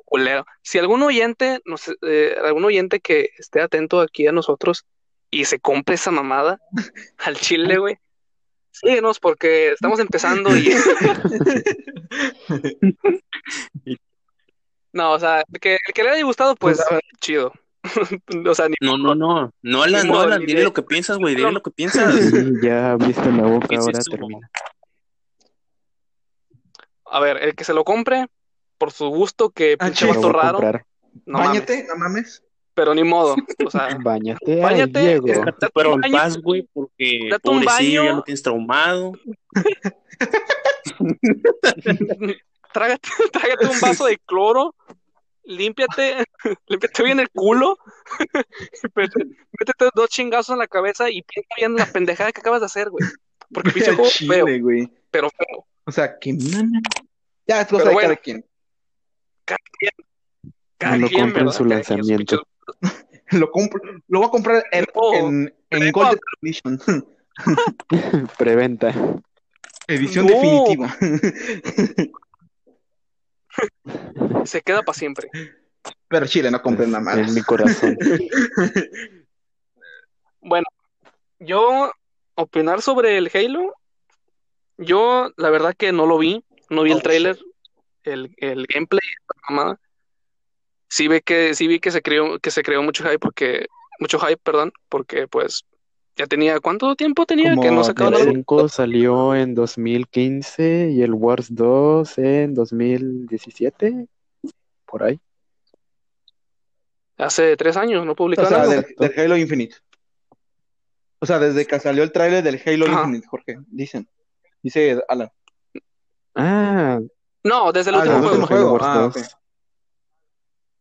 Culero. Si algún oyente, no sé, eh, algún oyente que esté atento aquí a nosotros y se compre esa mamada al chile, güey. Síguenos porque estamos empezando y... no, o sea, el que, el que le haya gustado, pues, Pues, chido. o sea, ni No, no, no. No, Alan, Ni no, Alan, ni dile lo que piensas, güey. Dile lo que piensas. Sí, ya viste la boca, ¿Qué es ahora termina. A ver, el que se lo compre, por su gusto, que Ah, pinche vato raro, no mames. Báñate, no mames. Pero ni modo. O sea, Diego. Déjate, pero en paz, güey, porque Date un pobrecillo baño. ya lo tienes traumado. trágate, trágate un vaso de cloro, límpiate, límpiate bien el culo, métete dos chingazos en la cabeza y piensa bien la pendejada que acabas de hacer, güey. Porque pinche juego feo, güey. pero feo. O sea, que. Ya, es cosa Pero de bueno. cada quien. Cada quien, cada Me lo quien, compro en ¿verdad? su Cada quien sus lanzamiento. Lo compro, lo voy a comprar en, No, en. Golden Edition. Preventa. Edición No. definitiva. Se queda para siempre. Pero Chile, no compren nada más. En mi corazón. Bueno, yo opinar sobre el Halo, yo la verdad que no lo vi, no vi el Oh, tráiler, el, el gameplay, esa mamada. Sí ve que sí vi que se creó que se creó mucho hype porque mucho hype, perdón, porque pues ya tenía ¿cuánto tiempo tenía Como que no sacaba El nada? Claro. 5 salió en 2015 y el Wars 2 en 2017. Por ahí. Hace tres años no O publicaron sea, algo. del, del Halo Infinite. O sea, desde que salió el tráiler del Halo Ajá. Infinite, Jorge. Dicen. Dice Alan. Ah, No, desde el Ah, último el juego, último Halo juego. Wars Ah, 2.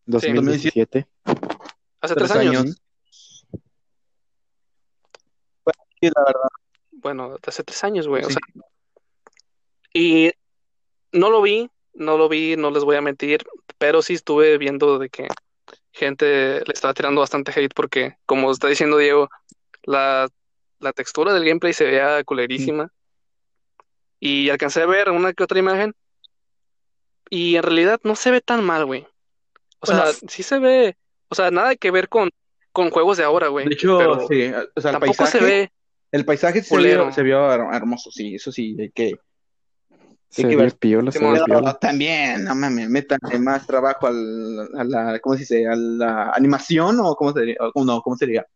Ok. 2017. hace Tres años. años. Sí, la verdad. Bueno, hace tres años, güey. O sea, y no lo vi, no lo vi, no les voy a mentir, pero sí estuve viendo de que gente le estaba tirando bastante hate porque, como está diciendo Diego, la, la textura del gameplay se veía culerísima. Y alcancé a ver una que otra imagen. Y en realidad no se ve tan mal, güey. O sea, Bueno. sí se ve. O sea, nada que ver con, con juegos de ahora, güey. De hecho, Pero sí. O sea, el tampoco paisaje, se ve. el paisaje se vio, se vio her- hermoso, sí, eso sí, hay que, Se que ve ver. piola, se Simón. ve Pero piola. también, no mames, métanle más trabajo al, a la, ¿cómo se dice? A la animación o cómo se diría, o no, ¿cómo sería?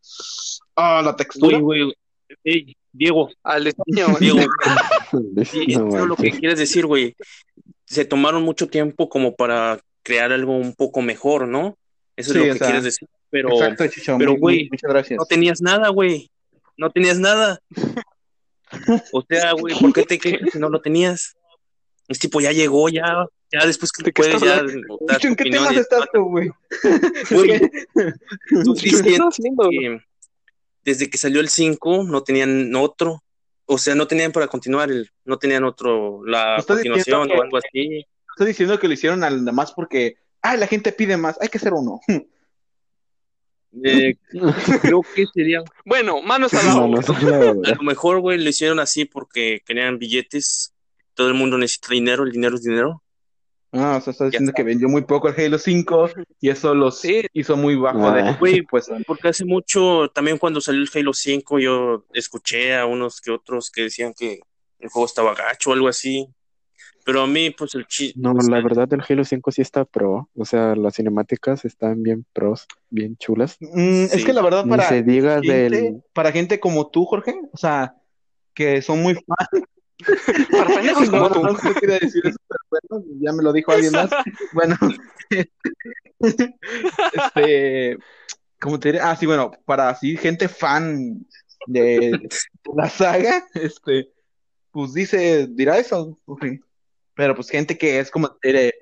Ah, la textura. Güey, güey. Ey, Diego, Al diseño. Diego, No sí, entiendo lo que quieres decir, güey. Se tomaron mucho tiempo como para crear algo un poco mejor, ¿no? Eso es lo que sea, quieres decir. Pero Exacto, Chicho, pero, güey, muchas gracias. no tenías nada, güey. No tenías nada. O sea, güey, ¿por qué te quejas si no lo tenías? Es tipo, ya llegó, ya, ya después que ¿De qué puedes estás ya Chicho, ¿en qué temas estás tú, güey? Güey, tú ¿Qué diciendo estás haciendo? que desde que salió el 5 no tenían otro. O sea, no tenían para continuar, el, no tenían otro, la continuación o algo así. Estoy diciendo que lo hicieron al más porque, ay, la gente pide más, hay que hacer uno. Eh, creo que sería Bueno, manos a la obra. A lo mejor, güey, lo hicieron así porque querían billetes. Todo el mundo necesita dinero, el dinero es dinero. Ah, o sea, estás diciendo que vendió muy poco el Halo 5 y eso los Sí. hizo muy bajo de Ah. Güey, pues porque hace mucho, también cuando salió el Halo 5, yo escuché a unos que otros que decían que el juego estaba gacho o algo así. Pero a mí, pues el chiste. No, la verdad el Halo 5 sí está pro. O sea, las cinemáticas están bien pros, bien chulas. Mm, es que la verdad Ni para se diga gente, del... para gente como tú, Jorge, o sea, que son muy fans. Para pendejos como No, tú. no, no quería decir eso, pero bueno, ya me lo dijo alguien más. Bueno, este, ¿cómo te diré? Ah, sí, bueno, para así gente fan de la saga, este, pues dice, dirá eso, fin. Pero pues gente que es como, nada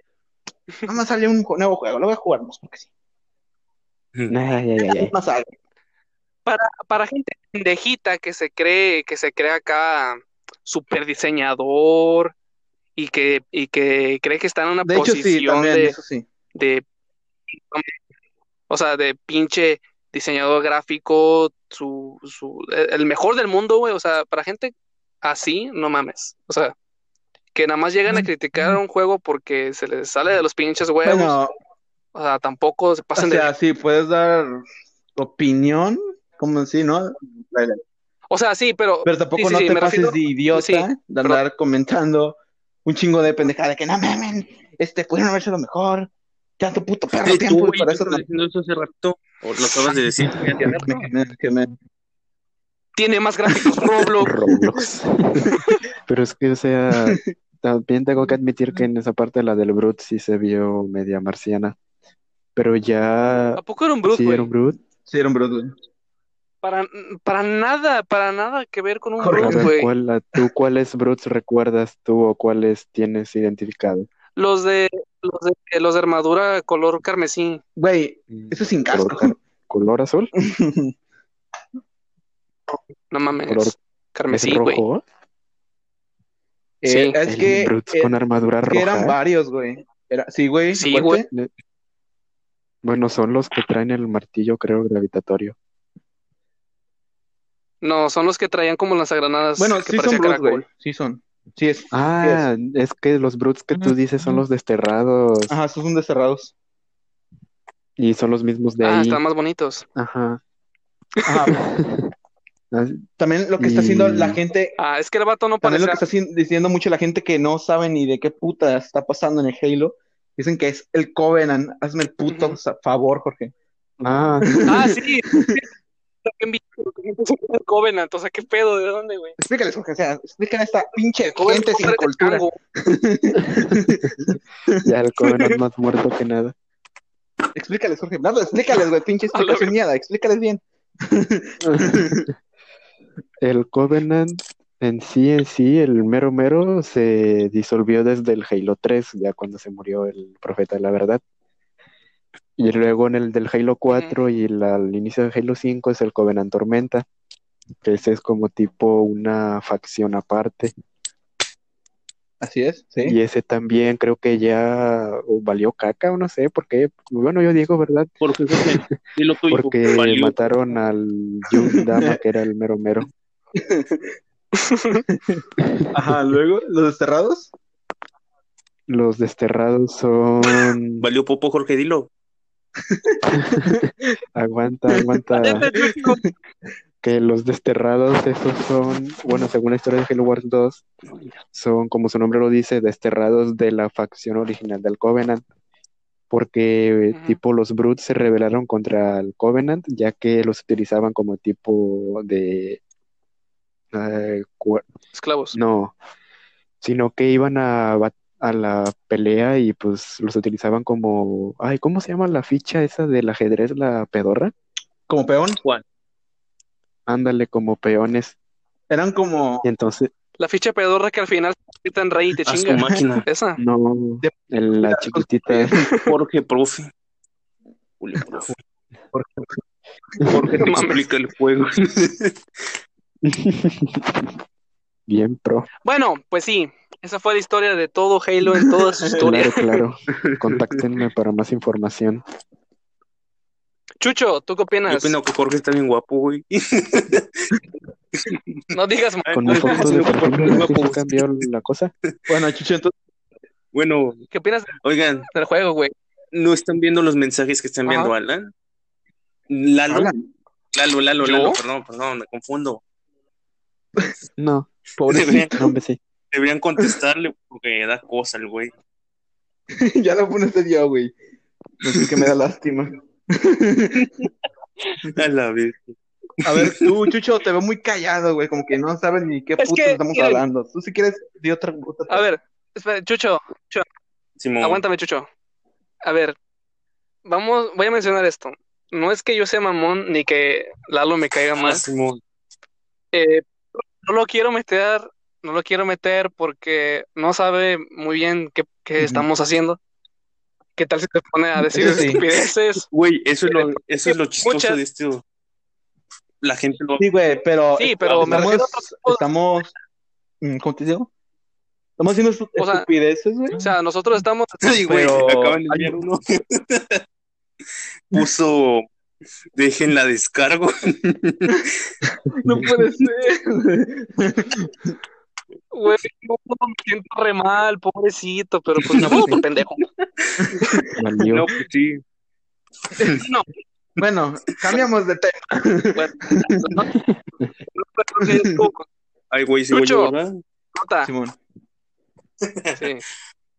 más sale un nuevo juego, lo voy a jugar más porque sí. Ay, ay, ay, saga. Para, para gente pendejita que se cree, que se cree acá super diseñador y que, y que cree que está en una De hecho, sí, posición también, de, eso sí. de, o sea, de pinche diseñador gráfico, su, su, el mejor del mundo, güey. O sea, para gente así, no mames. O sea, que nada más llegan a criticar un juego porque se les sale de los pinches huevos. Bueno, O sea, tampoco se o pasen de sea, sí, puedes dar opinión, como así, ¿no? O sea, sí, pero. Pero tampoco sí, no sí, te pases refiero- de idiota sí, de andar comentando un chingo de pendejada de que no mamen, este, pudieron haberse lo mejor. Tanto puto perro tú, tiempo y güey, para te eso diciendo eso hace rato. O lo acabas de decir. que me- que me- Tiene más gráficos Roblox. Roblox. Pero es que, o sea, también tengo que admitir que en esa parte la del Brute sí se vio media marciana. Pero ya ¿A poco era un Brute, sí güey? era un Brute. Sí, era un brother. Para, para nada, para nada que ver con un Jorge, A Brute, ver, güey. ¿cuál, la- ¿tú cuáles Brutes recuerdas tú o cuáles tienes identificado? Los de, los de, los de armadura color carmesí. Güey, eso es sin casco. ¿Color, azul? No mames. Color- carmesí, ¿Es güey. rojo? Eh, Sí. es El que, Brutes eh, con armadura es que eran roja. varios, güey. Era, sí, güey. Sí, güey. Bueno, son los que traen el martillo, creo, gravitatorio. No, son los que traían como lanzagranadas Bueno, que sí son Brutes, güey. Sí son. Sí es. Ah, es que los Brutes que tú dices son los desterrados Ajá, esos son desterrados. y son los mismos de Ah, ahí. están más bonitos. Ajá. Ajá. También lo que está haciendo la gente, Ah, es que el vato no también lo que está diciendo mucho la gente que no sabe ni de qué puta está pasando en el Halo. Dicen que es el Covenant. Hazme el puto favor, Jorge. Ah, Ah, sí. El Covenant, o sea, ¿qué pedo? ¿De dónde, güey? Explícales, Jorge. O sea, explícale a esta pinche Covenant gente sin parece cultura. ya el Covenant más muerto que nada. Explícales, Jorge. Nada, explícales, güey. Pinche explicación mierda. Explícales bien. El Covenant en sí, en sí, el mero mero se disolvió desde el Halo 3, ya cuando se murió el profeta de la verdad. Y luego en el del Halo 4 y el, al inicio del Halo 5 es el Covenant Tormenta, que ese es como tipo una facción aparte. Así es, sí. Y ese también creo que ya valió caca o no sé, porque, bueno, yo digo, ¿verdad? Porque Valió. mataron al Jun Dama, que era el mero mero. Ajá, luego, los desterrados. Los desterrados son... Valió popo, Jorge, dilo. Aguanta, aguanta. Que los desterrados, esos son, bueno, según la historia de Halo Wars 2, son, como su nombre lo dice, desterrados de la facción original del Covenant. Porque, Ujú. tipo, los Brutes se rebelaron contra el Covenant, ya que los utilizaban como tipo de. eh, Esclavos. no, sino que iban a, a la pelea y pues los utilizaban como. Ay, ¿cómo se llama la ficha esa del ajedrez, la pedorra? Como peón. Ándale, como peones. Eran como. Y entonces, La ficha pedorra que al final se quita en rey y te chinga. máquina. Esa. no, De- la chiquitita. Jorge, profe. Ule, profe. Jorge te No mames. explica el juego. Bien pro. Bueno, pues sí. Esa fue la historia de todo Halo en toda su historia. Claro, claro. Contáctenme para más información. Chucho, ¿tú qué Yo opinas? opino que Jorge está bien guapo, güey. No digas más. Con un sí, de Jorge, perfil, guapo. ¿sí cambió la cosa? Bueno, Chucho, entonces. Bueno, ¿Qué opinas oigan, del juego, güey? ¿no están viendo los mensajes que está enviando Ajá. Alan? Lalo, Alan. Lalo, Lalo, ¿Yo? Lalo, perdón, perdón, me confundo. No, Deberían, no, deberían contestarle porque da cosa el güey. ya lo pones yo, güey. No sé que me da lástima. A la. A ver, tú, Chucho, te veo muy callado, güey. Como que no sabes ni qué puto que, estamos hablando. Tú, si quieres, di otra. otra- A ver, espera, Chucho, Simón. aguántame, Chucho. A ver, vamos, voy a mencionar esto. No es que yo sea mamón ni que Lalo me caiga Ah, mal. Simón. Eh, no lo quiero meter, no lo quiero meter porque no sabe muy bien qué, estamos haciendo. ¿Qué tal si te pone a decir sí. estupideces? Güey, eso es lo, eso es lo chistoso Muchas- de esto. La gente lo. Sí, güey, pero. Sí, pero me estamos, refiero a tipo de- estamos. mm, ¿Cómo te digo? Estamos haciendo estu- O sea, estupideces, güey. O sea, nosotros estamos... Ay, güey, Pero- acaban de enviar uno. Puso. Dejen la descargo. No puede ser, güey. No, me siento re mal, pobrecito, pero pues no, por pendejo. Valió. No, pues sí. No, Bueno, cambiamos de tema. Bueno, no, no, no, Ay, güey, sigo Chucho. yo, ¿verdad? nota. Simón. Sí.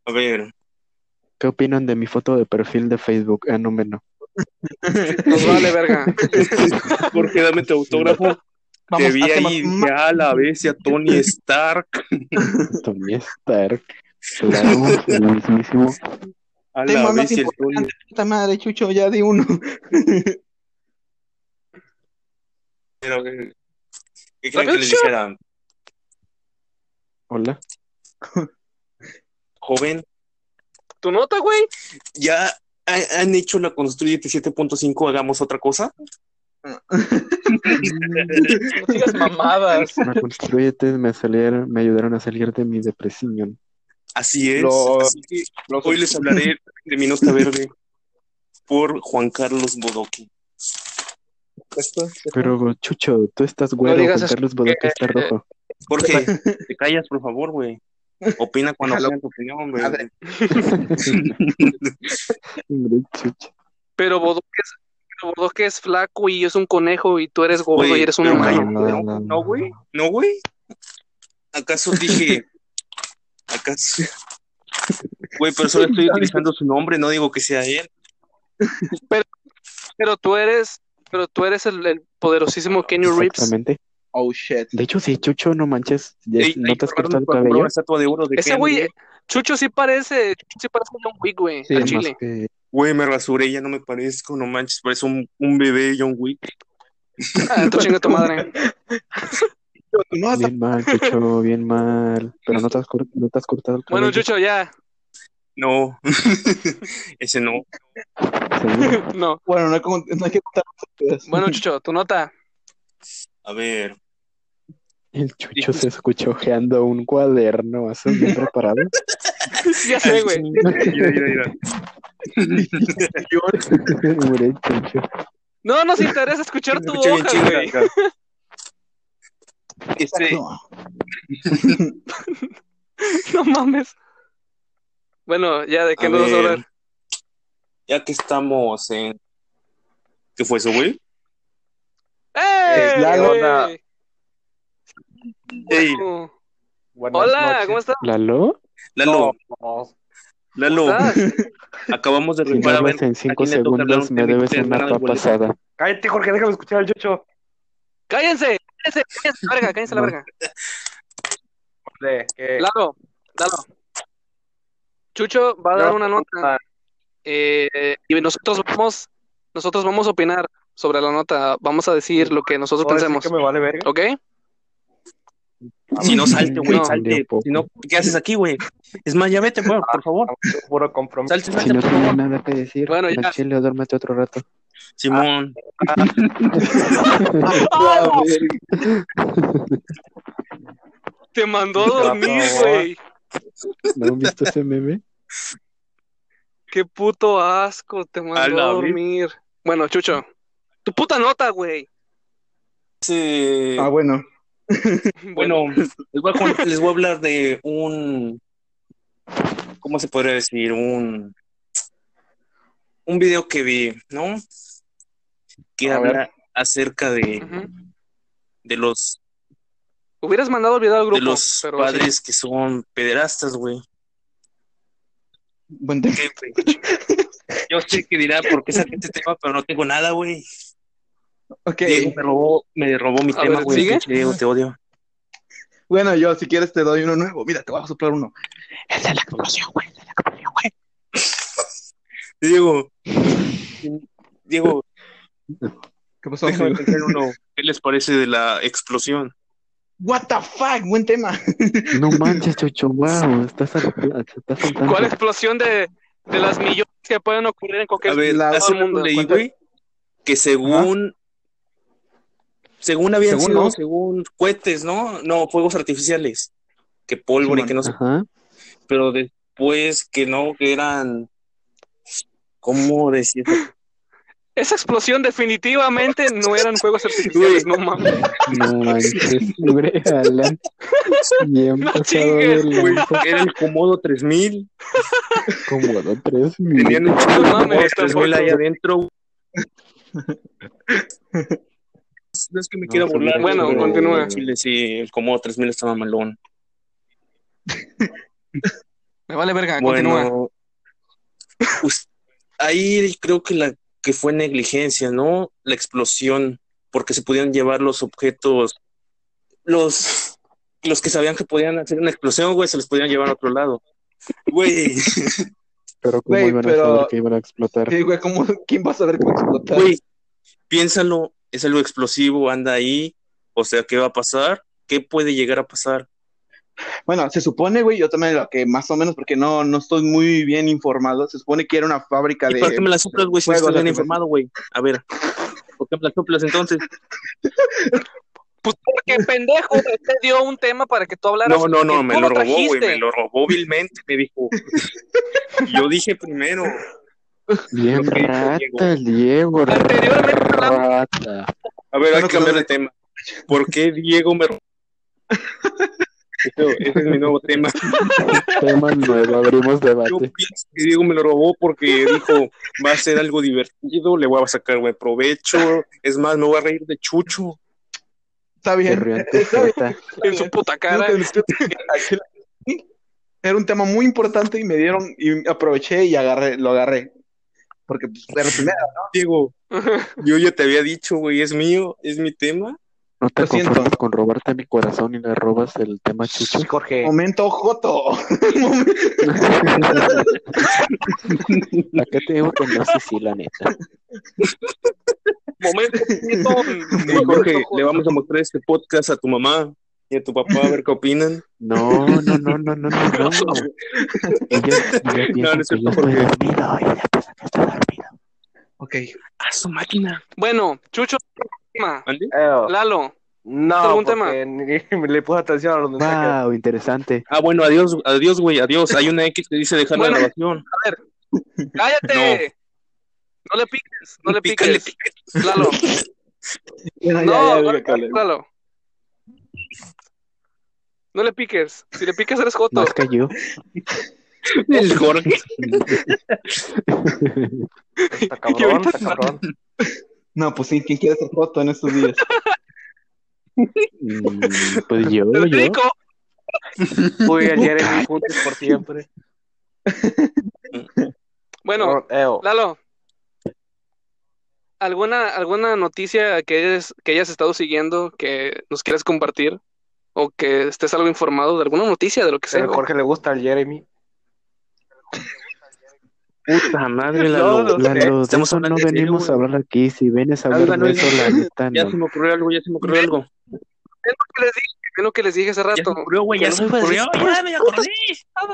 A ver, ¿Qué opinan de mi foto de perfil de Facebook? Ah, no, menos. Nos vale verga. Jorge, dame tu autógrafo. Te Vamos vi a temas ahí más- ya a la vez a Tony Stark. Tony Stark. Claro, el mismísimo. A Tema la más vez el Tony. puta madre, Chucho, ya di uno. Pero, eh, ¿Qué creen que les Chucho. dijera? Hola. Joven, ¿Tu nota, güey? ¿ya ha- han hecho la Construyete 7.5? ¿Hagamos otra cosa? No mamadas. La construyete me salieron, me ayudaron a salir de mi depresión. Así es. Lo- Así que hoy les hablaré de mi nota verde por Juan Carlos Bodoque. Pero, Chucho, tú estás güero, Juan Carlos Bodoque está rojo. Jorge, te callas, por favor, güey. Opina cuando sea tu opinión, güey. Pero Bodoque es, pero Bodoque es flaco y es un conejo y tú eres gordo Güey, y eres un pero humano. No, no, No, güey. No, güey. ¿Acaso dije? ¿Acaso? Güey, pero solo estoy utilizando su nombre, no digo que sea él. Pero tú eres, pero tú eres el, el poderosísimo Kenny Reeves. Exactamente. Oh, shit. De hecho, sí, Chucho, no manches. ya Ey, ¿No ey, te has cortado el cabello? una estatua de oro de Ese güey, Chucho sí parece, Chucho sí parece John Wick, güey, Sí, al chile. que- Güey, me rasuré, ya no me parezco, no manches, parece un, un bebé John Wick. Ah, tú chinga tu madre. Bien mal, Chucho, bien mal. Pero no te has, no te has cortado el cabello. Bueno, Chucho, ya. No, ese no. Seguro. No. Bueno, no hay, que- no hay que contar. Bueno, Chucho, tu nota. A ver, El Chucho se escuchó ojeando un cuaderno, así bien preparado. ya sé, güey. Mira, mira, mira. No nos interesa escuchar tu hoja, güey. Este, No. Mames. Bueno, ya, ¿de qué a nos vas a ver, hablar? ya que estamos en... ¿Qué fue eso, güey? Na- Ey. Buenas Hola, noches. ¿cómo estás? ¿Lalo? Lalo, No, Lalo, acabamos de Si hablas en cinco segundos, un me debes una boleto. papasada. Cállate, Jorge, déjame escuchar al Chucho. ¡Cállense! ¡Cállense! ¡Cállense la verga! ¡Cállense la No. verga! Lalo, Lalo. Chucho va a dar No, una nota. eh, y nosotros vamos, nosotros vamos a opinar sobre la nota. Vamos a decir lo que nosotros ¿puedo decir pensemos. que me vale verga? ¿Ok? Si no, salte, güey, No. salte. Si no, ¿qué haces aquí, güey? Es más, ya vete, por, por favor. Puro compromiso. Salte, Si salte, no por tengo nada que decir, Bueno, ya. chile, duérmete otro rato. Simón, ¡Ah! Te mandó a dormir, güey. ¿No han visto ese meme? Qué puto asco, te mandó a dormir. Bueno, Chucho, tu puta nota, güey. sí. Ah, bueno. Bueno, les voy, a, con- les voy a hablar de un, ¿cómo se podría decir? Un, un video que vi, ¿no? Que A habla acerca de, de los, Hubieras mandado el video al grupo, de los pero padres que son pederastas, güey. Buen. Yo sé que dirá por qué saqué este tema, pero no tengo nada, güey. Ok. Diego me robó, me robó mi A tema, ver, güey. Diego, te odio. Bueno, yo, si quieres, te doy uno nuevo. Mira, te voy a soplar uno. Es de la explosión, güey. Es de la explosión, güey. Diego, Diego, ¿Qué pasó? déjame pensar en uno. ¿Qué les parece de la explosión? What the fuck, buen tema. No manches, Chucho, wow, estás, estás saltando. ¿Cuál explosión de, de las millones que pueden ocurrir en cualquier A ver, la- hace mundo? leí, güey, que según, según habían Según sido, no. según cohetes, ¿no? No, fuegos artificiales, que pólvora y Simón. que no sé, Ajá. pero después que no, que eran, ¿cómo decir? Esa explosión definitivamente no eran juegos artificiales, no mames. No manches, hombre, Alan. Bien No pasado chingues, Güey, era el Comodo 3000, Como dos, tres mil. tenían un chingo de Comodo está 3000 ahí adentro, No es que me No, quiera se burlar. Bueno, pero continúa. Chile, sí, el Comodo 3000 estaba malón. Me vale verga, continúa. Bueno, pues, ahí creo que la que fue negligencia, ¿no? La explosión, porque se podían llevar los objetos, los, los que sabían que podían hacer una explosión, güey, se los podían llevar a otro lado. Güey, Pero ¿cómo iban a saber que iban a explotar? Sí, güey, ¿cómo, ¿quién va a saber cómo explotar? güey, piénsalo, es algo explosivo, anda ahí, o sea, ¿qué va a pasar? ¿Qué puede llegar a pasar? Bueno, se supone, güey, yo también lo que más o menos, porque no, no estoy muy bien informado, se supone que era una fábrica ¿Y de... para qué me la soplas, güey, si no estás bien informado, güey? A ver, ¿por qué me la soplas entonces? Pues porque pendejo, te dio un tema para que tú hablaras. No, no, no, me lo robó, güey, me lo robó vilmente, me dijo. Yo dije primero. Bien rata, el Diego, Anteriormente rata. A ver, hay que cambiar de tema. ¿Por qué Diego me robó? Eso- ese es mi nuevo tema. Tema nuevo, abrimos Yo debate. pienso que Diego me lo robó porque dijo, va a ser algo divertido, le voy a sacar buen provecho. Es más, me voy a reír de Chucho. Está bien. tu Está bien. En su puta cara. Era un tema muy importante y me dieron, y aproveché y agarré, lo agarré. Porque pues, era primero. Diego, yo ya te había dicho, güey, es mío, es mi tema. No te Lo siento. conformes con robarte mi corazón y le robas el tema chucho. Jorge. Momento Joto. ¿A qué te digo que no sé si la neta? Momento, Jorge, le vamos a mostrar este podcast a tu mamá y a tu papá a ver qué opinan. No, no, no, no, no, no, no. No, no es cierto, Jorge. dormido y ellos piensan que estoy dormido. ok. A su máquina. Bueno, Chucho, tema. Eo. Lalo, No, ¿Algún porque ni le puse atención a los mensajes. Wow, interesante. Ah, bueno, adiós, adiós, güey, adiós. Hay una X que dice dejar Bueno. la grabación. cállate. No, le piques, no le Pícale, piques. Lalo, Ya, ya, no, ya, no, ya, cale. Lalo. No le piques. Si le piques eres joto. Más yo. El Jorge. Está cabrón, está cabrón. No, pues sí, ¿quién quiere ser Joto en estos días? Mm, Pues yo, yo. Rico. Uy, el Jeremy juntos por siempre. Bueno, Eo. Lalo. ¿Alguna, alguna noticia que hayas, que hayas estado siguiendo que nos quieras compartir? ¿O que estés algo informado de alguna noticia de lo que A sea? Jorge le gusta el Jeremy. Puta madre, No, Lalo. no. Lalo, de Estamos no en serio, venimos a hablar aquí. Si vienes a hablar de eso, la neta, Ya se me ocurrió algo, ya se me ocurrió algo. Es lo que les dije, es lo que les dije hace Ya se rato. me ocurrió, güey, Que ya se me a ocurrió. Ya me acordé,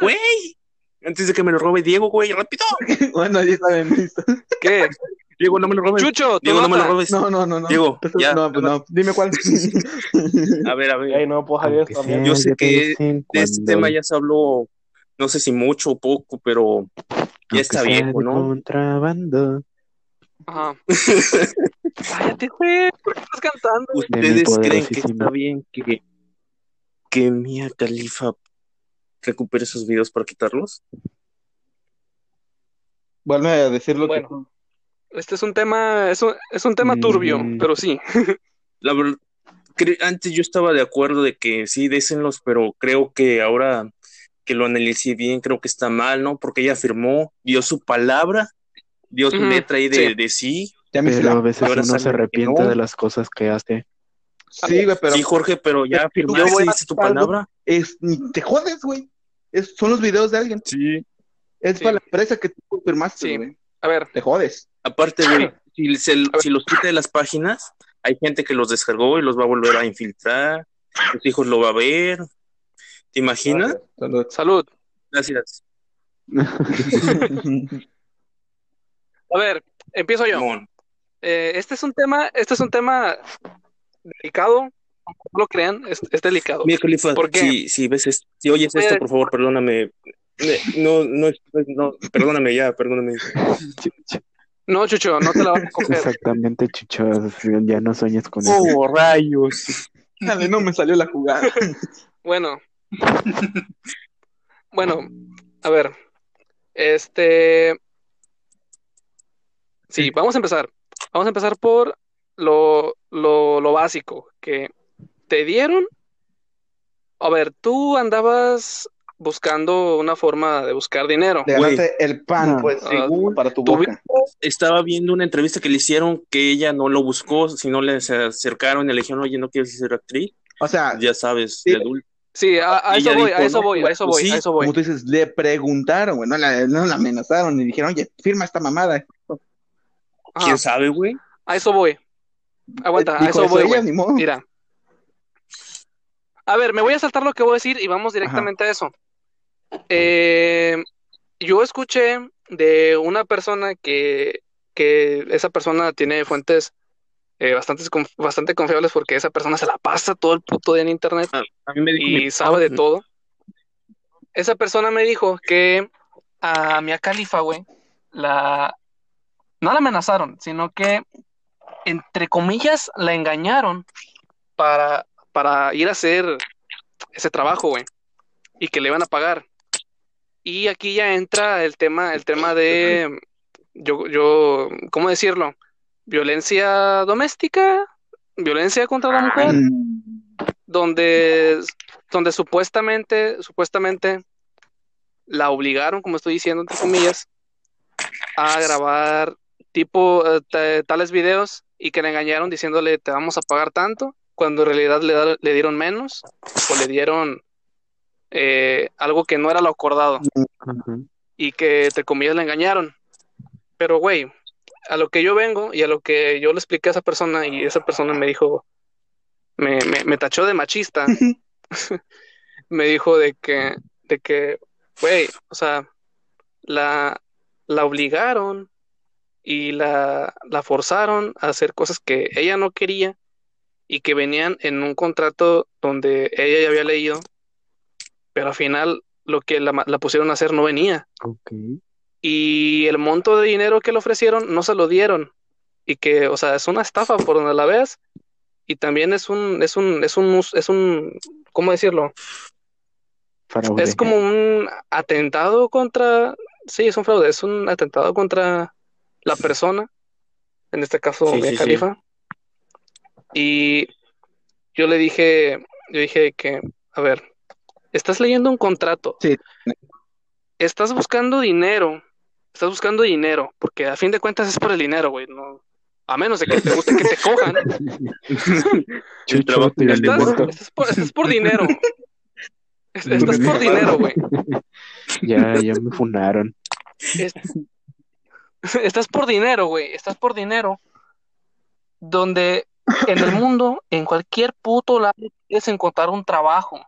güey. Antes de que me lo robe Diego, güey, rápido. bueno, ya está bien, listo. ¿Qué? Diego, no me lo robes. Chucho, Diego, no me lo robes. No, no, no, no. Diego, ya. No, pues no. Dime cuál. A ver, a ver. Ey, no sea también. Yo sé que De este cuando, tema ya se habló, no sé si mucho o poco, pero ya está viejo, ¿no? Contrabando. Ajá. Cállate, güey. ¿Por qué estás cantando? ¿Ustedes creen que está bien que, que Mia Khalifa recupere sus videos para quitarlos? Vuelve a decir lo Bueno. que. Este es un tema, es un, es un tema turbio, Mm. pero sí. La verdad, antes yo estaba de acuerdo de que sí, désenlos, pero creo que ahora que lo analicé bien, creo que está mal, ¿no? Porque ella firmó, dio su palabra, dio su letra ahí de sí. de, sí. Ya me hice Pero a veces ahora uno se arrepiente no. de las cosas que hace. Sí, güey, pero sí, Jorge, pero ya firmaste, dice tu palabra. es, te jodes, güey. Es- son los videos de alguien. Sí. Es Sí. para la empresa que tú firmaste, Sí. güey. A ver, Te jodes. Aparte, güey, si, se- si los quita de las páginas, hay gente que los descargó y los va a volver a infiltrar. Tus hijos lo va a ver. ¿Te imaginas? Salud. salud. Gracias. A ver, empiezo yo. Eh, este es un tema, este es un tema delicado, no lo crean, es, es delicado. Mira, Khalifa, ¿Por qué? si, si ves si oyes esto, por favor, perdóname. Eh, No, no, no, perdóname ya, perdóname. No, Chucho, no te la vas a coger. Exactamente, Chucho. Ya no sueñes con eso. Oh, rayos. Dale, no me salió la jugada. Bueno. Bueno, a ver. Este. Sí, vamos a empezar. Vamos a empezar por lo, lo, lo básico, que te dieron. A ver, tú andabas buscando una forma de buscar dinero. De Güey. ganarte el pan, pues, Según para tu boca. Estaba viendo una entrevista que le hicieron que ella no lo buscó, sino le se acercaron y le dijeron, oye, ¿no quieres ser actriz? O sea, Ya sabes, Sí. de adulto. Sí, a, eso voy, dijo, a eso voy, a eso voy, sí, a eso voy. como tú dices, le preguntaron, güey, no la, no la amenazaron y dijeron, oye, firma esta mamada. Ajá, ¿Quién sabe, güey? a eso voy. Aguanta, a eso voy, ella, güey. ni modo. Mira. A ver, me voy a saltar lo que voy a decir y vamos directamente a eso. Eh, yo escuché de una persona que, que esa persona tiene fuentes eh, bastantes bastante confiables porque esa persona se la pasa todo el puto día en internet A, a mí me dijo y sabe de todo. Esa persona me dijo que a Mia Khalifa, güey, la no la amenazaron, sino que entre comillas la engañaron para para ir a hacer ese trabajo, güey, y que le iban a pagar. Y aquí ya entra el tema el tema de yo yo ¿cómo decirlo? Violencia doméstica, violencia contra la mujer Mm, donde, donde supuestamente, supuestamente la obligaron, como estoy diciendo, entre comillas, a grabar tipo eh, ta- tales videos y que le engañaron diciéndole te vamos a pagar tanto, cuando en realidad le, da- le dieron menos o le dieron eh, algo que no era lo acordado y que entre comillas le engañaron. Pero, güey, a lo que yo vengo y a lo que yo le expliqué a esa persona y esa persona me dijo, me, me, me tachó de machista, me dijo de que, de que, güey, o sea, la, la obligaron y la, la forzaron a hacer cosas que ella no quería y que venían en un contrato donde ella ya había leído, pero al final lo que la, la pusieron a hacer no venía y el monto de dinero que le ofrecieron no se lo dieron y que, o sea, es una estafa por donde la veas y también es un, es un, es un, es un, ¿cómo decirlo? Fraude. Es como un atentado contra, sí, es un fraude, es un atentado contra la persona, en este caso Sí, sí, sí. Khalifa. Y yo le dije, yo dije que, a ver, estás leyendo un contrato, Sí. estás buscando dinero, estás buscando dinero, porque a fin de cuentas es por el dinero, güey, no, a menos de que te guste que te cojan, Chucho, estás, por, estás por dinero, Es- estás por dinero, güey. Ya, ya me funaron. Es- Estás por dinero, güey. Estás por dinero. Donde en el mundo, en cualquier puto lado, puedes encontrar un trabajo.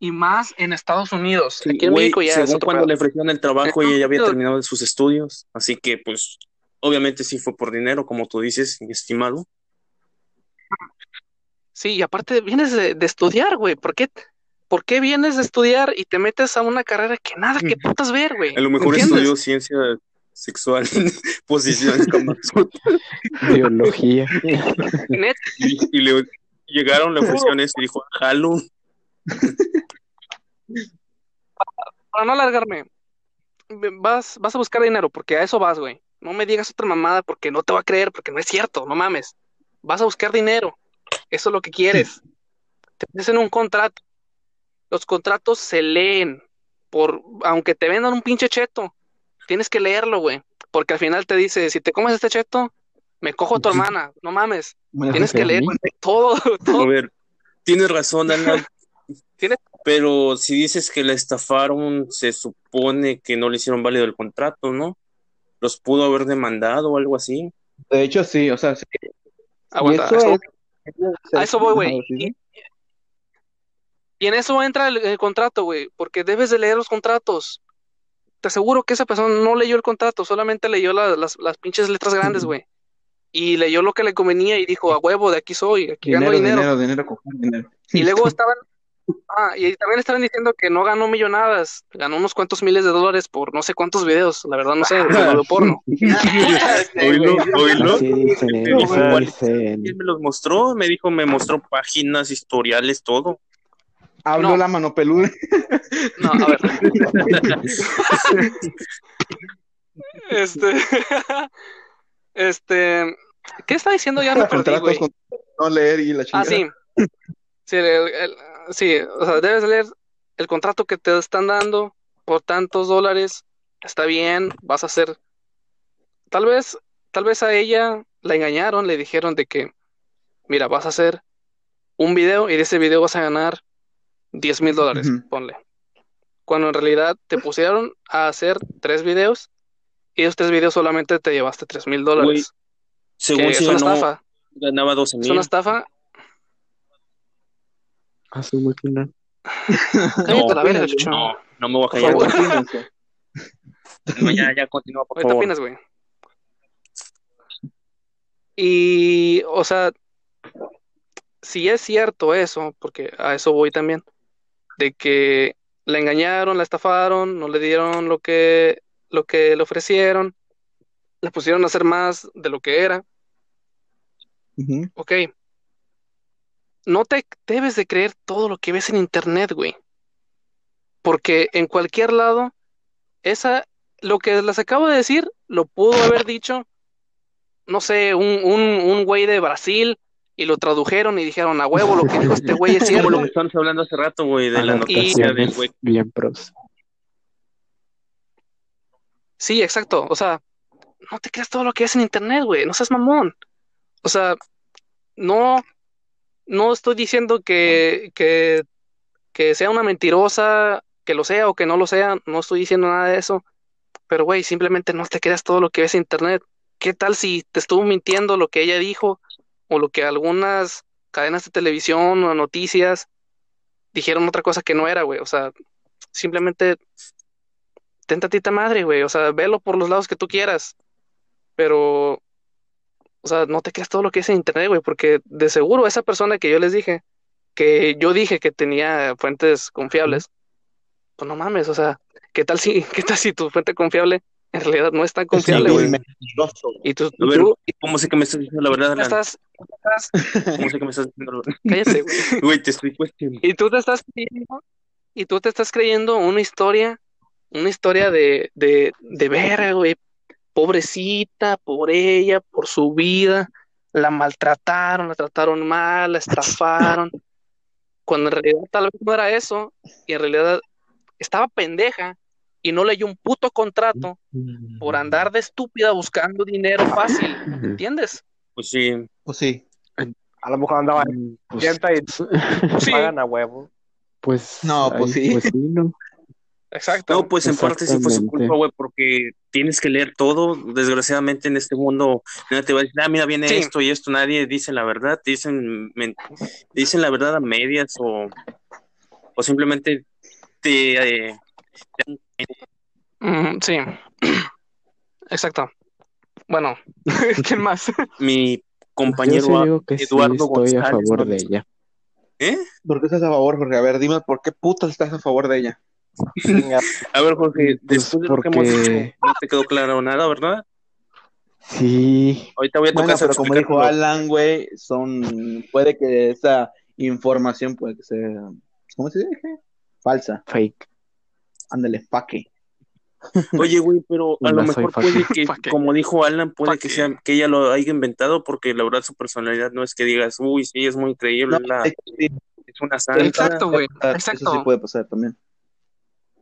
Y más en Estados Unidos. Sí, Aquí en güey, México ya es según otro cuando pedo. le ofrecieron el trabajo, ella ya había terminado sus estudios, así que pues obviamente sí fue por dinero, como tú dices, mi estimado. Sí, y aparte vienes de, de estudiar, güey. ¿Por qué, ¿Por qué vienes de estudiar y te metes a una carrera que nada que putas ver, güey? A lo mejor ¿Entiendes? estudió ciencia sexual, posiciones como Biología. Net- y, y le llegaron, le ofrecieron eso y dijo, jalo. Para no alargarme, vas, vas a buscar dinero, porque a eso vas, güey. No me digas otra mamada porque no te va a creer, porque no es cierto, no mames. Vas a buscar dinero. Eso es lo que quieres. Te dicen un contrato. Los contratos se leen. Por, aunque te vendan un pinche cheto, tienes que leerlo, güey. Porque al final te dice, si te comes este cheto, me cojo a tu hermana. No mames. me Tienes que leer todo, A ver, tienes razón, Alan. Tienes- Pero si dices que la estafaron, se supone que no le hicieron válido el contrato, ¿no? Los pudo haber demandado o algo así. De hecho, sí, o sea, sí. Aguanta, y eso eso- es- a eso voy, güey. Sí, sí. Y en eso entra el, el contrato, güey, porque debes de leer los contratos. Te aseguro que esa persona no leyó el contrato, solamente leyó la- las, las pinches letras grandes, güey. Y leyó lo que le convenía y dijo, a huevo, de aquí soy, aquí gano Dinero, dinero. dinero. Y luego estaban, ah, y también estaban diciendo que no ganó millonadas, ganó unos cuantos miles de dólares por no sé cuántos videos, la verdad no sé, no veo porno. Oílo, oílo. Así ¿cuál? dicen. Él me los mostró, me dijo, me mostró páginas, historiales, todo. Habló No. la mano peluda. No, a ver. Este, este, ¿Qué está diciendo? Ya me perdí, con no leer y la Ah, chingada. sí. Sí, el- el- sí, o sea, debes leer el contrato que te están dando por tantos dólares. Está bien, vas a hacer. Tal vez, tal vez a ella la engañaron, le dijeron de que, mira, vas a hacer un video y de ese video vas a ganar 10 mil dólares, ponle. Cuando en realidad te pusieron a hacer tres videos y esos tres videos solamente te llevaste 3 mil dólares. Según es si una ganó, estafa. ganaba 12 Es mil. una estafa. A su máquina. Verga. No, no me voy a Por callar. favor. Opínense. No, ya, ya continúa, por ¿Qué favor. opinas, güey? Y, o sea, si es cierto eso, porque a eso voy también, de que la engañaron, la estafaron, no le dieron lo que, lo que le ofrecieron, la pusieron a hacer más de lo que era, Ujú. ok. No te debes de creer todo lo que ves en internet, güey. Porque en cualquier lado, esa, lo que les acabo de decir, lo pudo haber dicho, no sé, un, un, un güey de Brasil, y lo tradujeron y dijeron, a huevo, lo que dijo este güey es Como cierto. lo que estábamos hablando hace rato, güey, de la noticia del güey. bien pros. Sí, exacto. O sea, no te creas todo lo que ves en internet, güey. No seas mamón. O sea, no, no estoy diciendo que, que, que sea una mentirosa, que lo sea o que no lo sea. No estoy diciendo nada de eso. Pero, güey, simplemente no te creas todo lo que ves en internet. ¿Qué tal si te estuvo mintiendo lo que ella dijo o lo que algunas cadenas de televisión o noticias dijeron otra cosa que no era, güey? O sea, simplemente ten tantita madre, güey. O sea, velo por los lados que tú quieras. Pero, o sea, no te creas todo lo que es en internet, güey, porque de seguro esa persona que yo les dije, que yo dije que tenía fuentes confiables, pues no mames, o sea, ¿qué tal si, qué tal si tu fuente confiable en realidad no es tan confiable, güey? Y tú, ver, ¿cómo sé que me estás diciendo la verdad, estás, estás- ¿Cómo sé que me estás diciendo la verdad? cállate, güey. Güey, te estoy cuestionando. Y tú te estás creyendo, y tú te estás creyendo una historia, una historia de, de, de verga, güey. Pobrecita, por ella, por su vida, la maltrataron, la trataron mal, la estafaron. Cuando en realidad tal vez no era eso, y en realidad estaba pendeja y no leyó un puto contrato por andar de estúpida buscando dinero fácil, ¿entiendes? Pues sí. Pues sí. A lo mejor andaba en Mm, pues, tienda y Sí, pagan a huevo. pues, No, pues ahí, sí. Pues sí, ¿no? Exacto. No, pues en parte sí fue su culpa, güey, porque tienes que leer todo. Desgraciadamente en este mundo nadie te va a decir, ah, mira, viene Sí. esto y esto. Nadie dice la verdad, dicen, dicen la verdad a medias o, o simplemente te... eh, Mm, sí, exacto. Bueno, ¿quién más? mi sí compañero que sí Eduardo estoy a González, favor ¿no? de ella. ¿Eh? ¿Por qué estás a favor, Jorge? A ver, dime, ¿por qué putas estás a favor de ella? A ver, Jorge, Pues después de lo que hemos porque- dicho, no te quedó claro nada, ¿verdad? Sí, Ahorita voy a Bueno, tocar pero como dijo Alan, güey, son, puede que esa información puede que sea, ¿cómo se dice? Falsa. fake. Ándale, faque. Oye, güey, pero a No lo mejor puede que, como dijo Alan, puede que sea que ella lo haya inventado, porque la verdad su personalidad no es que digas, uy, sí, es muy creíble, No, la- es una santa. Exacto, güey. eso Exacto. sí puede pasar también.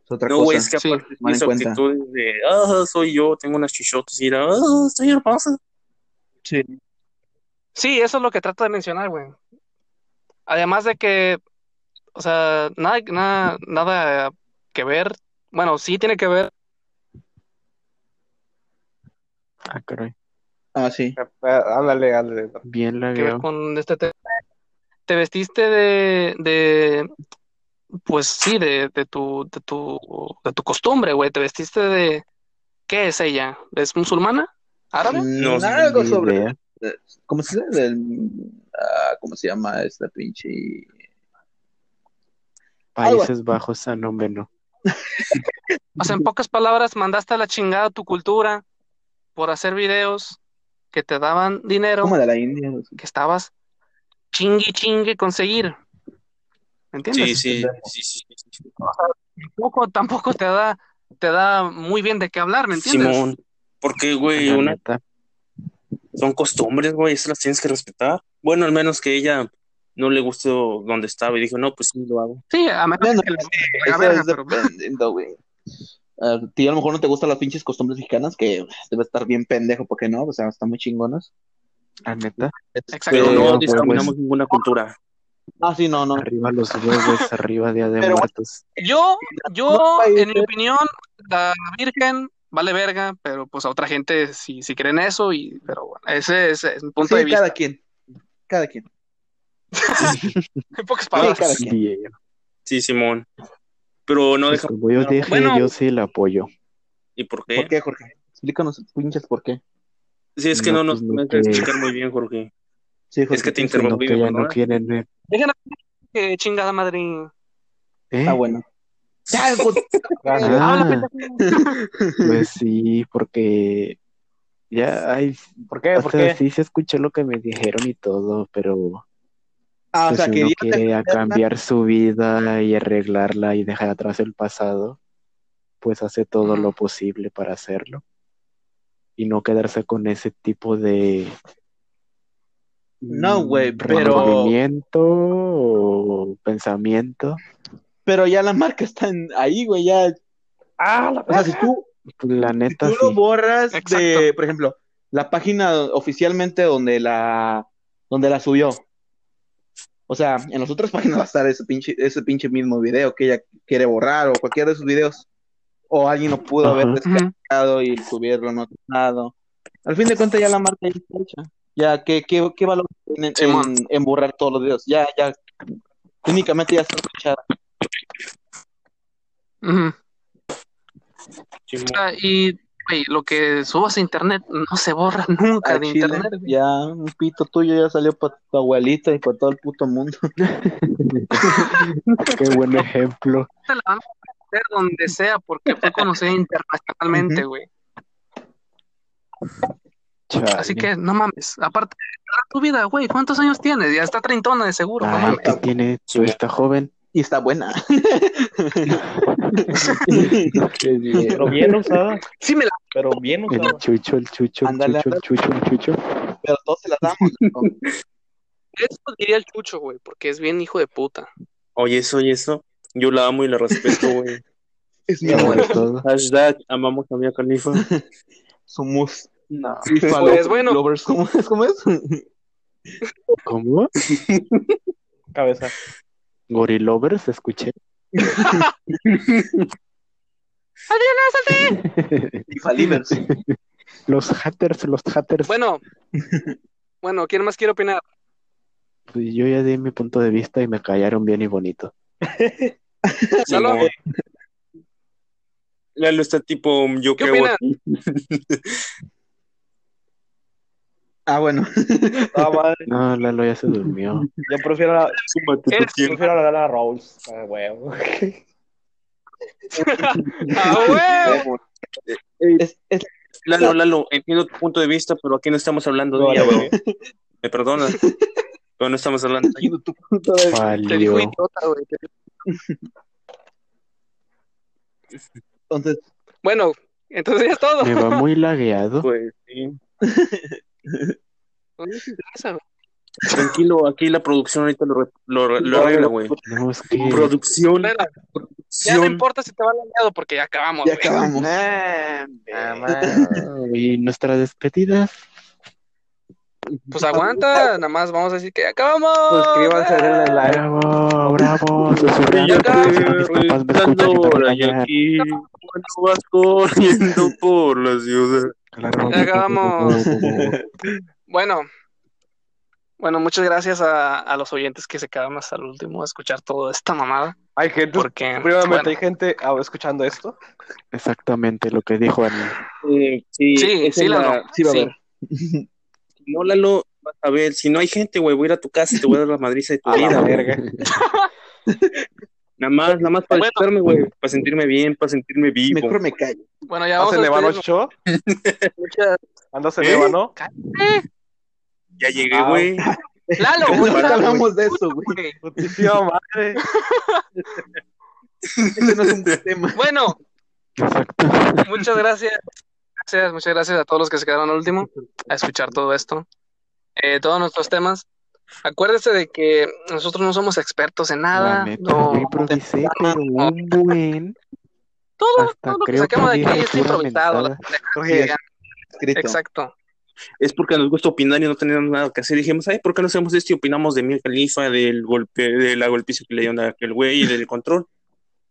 Es otra No, cosa. es que Sí, aparte tomar en tiene su cuenta. actitud de, ah, soy yo, tengo unas chichotas y era, ah, estoy hermosa. Sí. Sí, eso es lo que trato de mencionar, güey. Además de que, o sea, nada, nada, nada que ver. Bueno, sí tiene que ver. Ah, caray. Ah, sí. Eh, Ándale, ándale. Bien que ver con este tema. Te vestiste de, de, pues sí, de, de tu, de tu, de tu costumbre, güey. Te vestiste de, ¿qué es ella? ¿Es musulmana? ¿Árabe? No, algo Ni sobre, idea. ¿cómo se dice? Del, ah, ¿Cómo se llama esta pinche? Países Bajos, a nombre no. O sea, en pocas palabras, mandaste a la chingada tu cultura por hacer videos que te daban dinero, ¿Cómo de la India? que estabas chingue chingue conseguir. ¿Me entiendes? Sí, sí, sí, sí, sí, sí. Tampoco, tampoco te da, te da muy bien de qué hablar, ¿me entiendes? Simón, porque, güey, una, neta. son costumbres, güey, eso las tienes que respetar. Bueno, al menos que ella no le gustó donde estaba y dijo, no, pues sí, lo hago. Sí, a menos Bueno, que la eso es dependiendo, güey. A ti a lo mejor no te gustan las pinches costumbres mexicanas, que debe estar bien pendejo, ¿por qué no? O sea, están muy chingonas. La neta. Exacto. Pero no pues, discriminamos ninguna cultura. Ah, sí, no, no. Arriba los huevos, arriba Día de Pero- Muertos. Yo, yo, No, en mi opinión, la Virgen vale verga, pero pues a otra gente sí, sí creen eso, y, pero bueno, ese es, es mi punto Sí, de vista. cada quien. Cada quien. En pocas Sí, palabras. cada quien. Bien. Sí, Simón. Pero no Pues deja. como yo dije, Bueno. yo sí la apoyo. ¿Y por qué? ¿Por qué, Jorge? Explícanos, pinches, por qué. Sí, es que No, no, nos pues, no puedes que- explicar muy bien, Jorge. Sí. Es que te. Sino que Interrumpí, ya no quieren ver. Dejen a- que chingada madre. ¿Eh? Ah, bueno. Ya, pues, Ah, pues sí, porque ya hay, ¿Por qué? o ¿Por sea, qué? sí se escuchó lo que me dijeron y todo, pero ah, o pues sea, si que uno quiere a cambiar su vida y arreglarla y dejar atrás el pasado, pues hace todo lo posible para hacerlo y no quedarse con ese tipo de No, güey, mm, pero- remordimiento o pensamiento. Pero ya la marca está en- ahí, güey, ya. Ah, la O sea, si tú, La si neta tú lo borras de, por ejemplo, la página oficialmente donde la, donde la subió. O sea, en las otras páginas va a estar ese pinche, ese pinche mismo video que ella quiere borrar o cualquiera de sus videos. O alguien lo pudo haber descargado y subirlo en otro lado. Al fin de cuentas ya la marca ya está hecha. Ya, ¿qué, qué, qué valor tiene en, Simón. en- en borrar todos los videos? Ya, ya, técnicamente ya está. Simón. Ah, Y güey, lo que subas a internet no se borra nunca de chile, internet. güey. ya un pito tuyo ya salió para tu abuelita y para todo el puto mundo. Qué buen ejemplo. Te la van a hacer donde sea porque fue conocida internacionalmente, güey. Así que no mames. Aparte, tu vida, güey. ¿Cuántos años tienes? Ya está treintona de seguro, no Ay, mames. ¿qué tiene? Está joven. Y está buena. Pero bien usada. Sí me la Pero bien El usada. chucho, el chucho, el Ándale, chucho, el chucho, el chucho. Pero todos se las damos. ¿no? Eso diría el Chucho, güey, porque es bien hijo de puta. Oye, eso, oye, eso. Yo la amo y la respeto, güey. Es mi amor. Hashtag amamos a Mia Khalifa. Somos No. FIFA Pues lo- bueno. lovers. ¿Cómo es? ¿Cómo es? ¿Cómo? Cabeza. Gorilovers, escuché. FIFA livers. Los haters, los haters. Bueno, bueno, ¿quién más quiere opinar? Pues yo ya di mi punto de vista y me callaron bien y bonito. Simón. Lalo está tipo, yo ¿Qué opinas? aquí. Ah, bueno. Ah, madre. No, Lalo ya se durmió. Yo prefiero la, tiempo. prefiero la Lana Rolls. Ah, huevo. ¡Ah, güey! Es, es- Lalo, Lalo, entiendo tu punto de vista, pero aquí no estamos hablando de ella, bro. Me perdonas. Pero no estamos hablando de ella. tu punto de vista. Te dijo Valió. idiota, güey. Entonces, Bueno, entonces ya es todo. Me va muy lagueado. Pues sí. Tranquilo, aquí la producción ahorita lo, lo, lo arregla, güey. No, es que. Producción, Espera, ya no importa si te va lagueado porque ya acabamos, ya acabamos. Ah, Y nuestra despedida. Pues aguanta, nada más vamos a decir que ya acabamos. Suscríbanse, denle like. Bravo, bravo. Cuando vas corriendo por la ciudad. Acabamos. Bueno, bueno, muchas gracias a, a los oyentes que se quedaron hasta el último a escuchar toda esta mamada. Hay gente, Porque, primeramente bueno, hay gente ah, escuchando esto. Exactamente lo que dijo Ani. Eh, sí, Sí, sí, la- Lalo. Sí, va a Sí. Si no, Lalo, vas a ver, si no hay gente, güey, voy a ir a tu casa y te voy a dar la madriza de tu A vida, verga. Nada más, nada más para Bueno. escucharme, güey, para sentirme bien, para sentirme vivo. Mejor me callo. Bueno, ya vamos ¿Andas a en Ébano, despedirnos. Cho? ¿Andas en ¿Eh? Ébano? Ya llegué, Ah. güey. Lalo, ¿Cómo güey, Lalo, hablamos de eso, güey? Putísima madre. Ese no es un tema. Bueno, muchas gracias. gracias, muchas gracias a todos los que se quedaron al último a escuchar todo esto, eh, todos nuestros temas. Acuérdese de que nosotros no somos expertos en La nada, neta, no, yo improvisé, pero un buen. todo, Hasta todo lo que creo saquemos de que aquí pura improvisado. que. Exacto. Es porque nos gusta opinar y no tenemos nada que hacer. Dijimos, ay, ¿por qué no hacemos esto y opinamos de mi califa, del golpe, de la golpiza que le dieron a aquel güey y del control?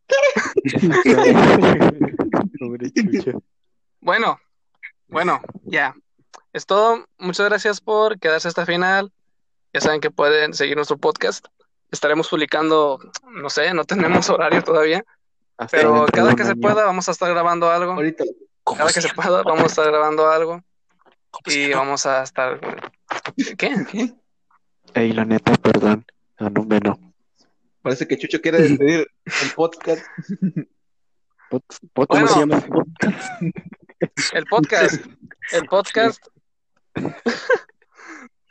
Bueno, bueno, ya. Es todo. Muchas gracias por quedarse hasta el final. Ya saben que pueden seguir nuestro podcast. Estaremos publicando, no sé, no tenemos horario todavía, Hasta pero cada que se pueda vamos a estar grabando algo. Ahorita. ¿Cómo Cada que se pueda vamos a estar grabando algo ¿Cómo se y vamos a estar... ¿Qué? ¿Qué? Ey, la neta, perdón. Ah, no. Parece que Chucho quiere despedir el podcast. Pot- pot- Bueno. ¿Cómo se llama? el podcast? El podcast. El podcast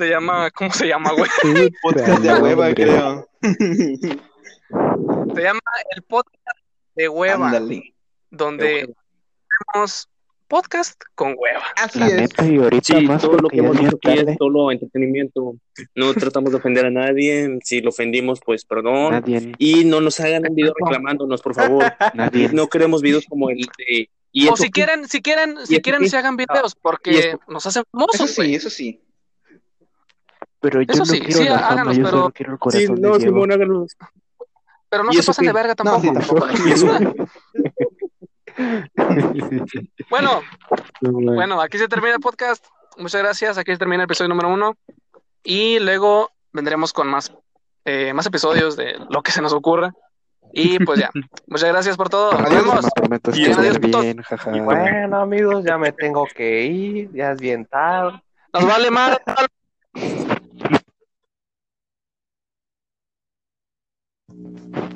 se llama... ¿Cómo se llama, güey? Podcast de hueva, creo. Se llama el podcast de hueva, Ándale. donde tenemos podcast con hueva. Así La es. neta, y ahorita Sí, más todo lo que hemos dicho aquí tarde. es solo entretenimiento. No tratamos de ofender a nadie. Si lo ofendimos, pues perdón. Nadie, Y no nos hagan un video reclamándonos, por favor. nadie. No queremos videos como el de. Y O eso si quieren, si quieren, si eso quieren se hagan videos, ¿Y porque eso? nos hacen Eso famosos, sí, güey. eso sí. Pero yo Eso no sí, quiero sí, la fama, háganos, yo pero- solo quiero el Sí, corazón de no, Diego. Simón, háganos. Pero no ¿Y se pasen de qué? verga No, tampoco. sí, tampoco. Bueno, No, bueno, aquí se termina el podcast. Muchas gracias. Aquí se termina el episodio número uno. Y luego vendremos con más, eh, más episodios de lo que se nos ocurra. Y pues ya. Muchas gracias por todo. Nos Adiós. vemos. Y adiós, bien, jaja. Y bueno, amigos, ya me tengo que ir, ya es bien tarde. Nos vale Hola.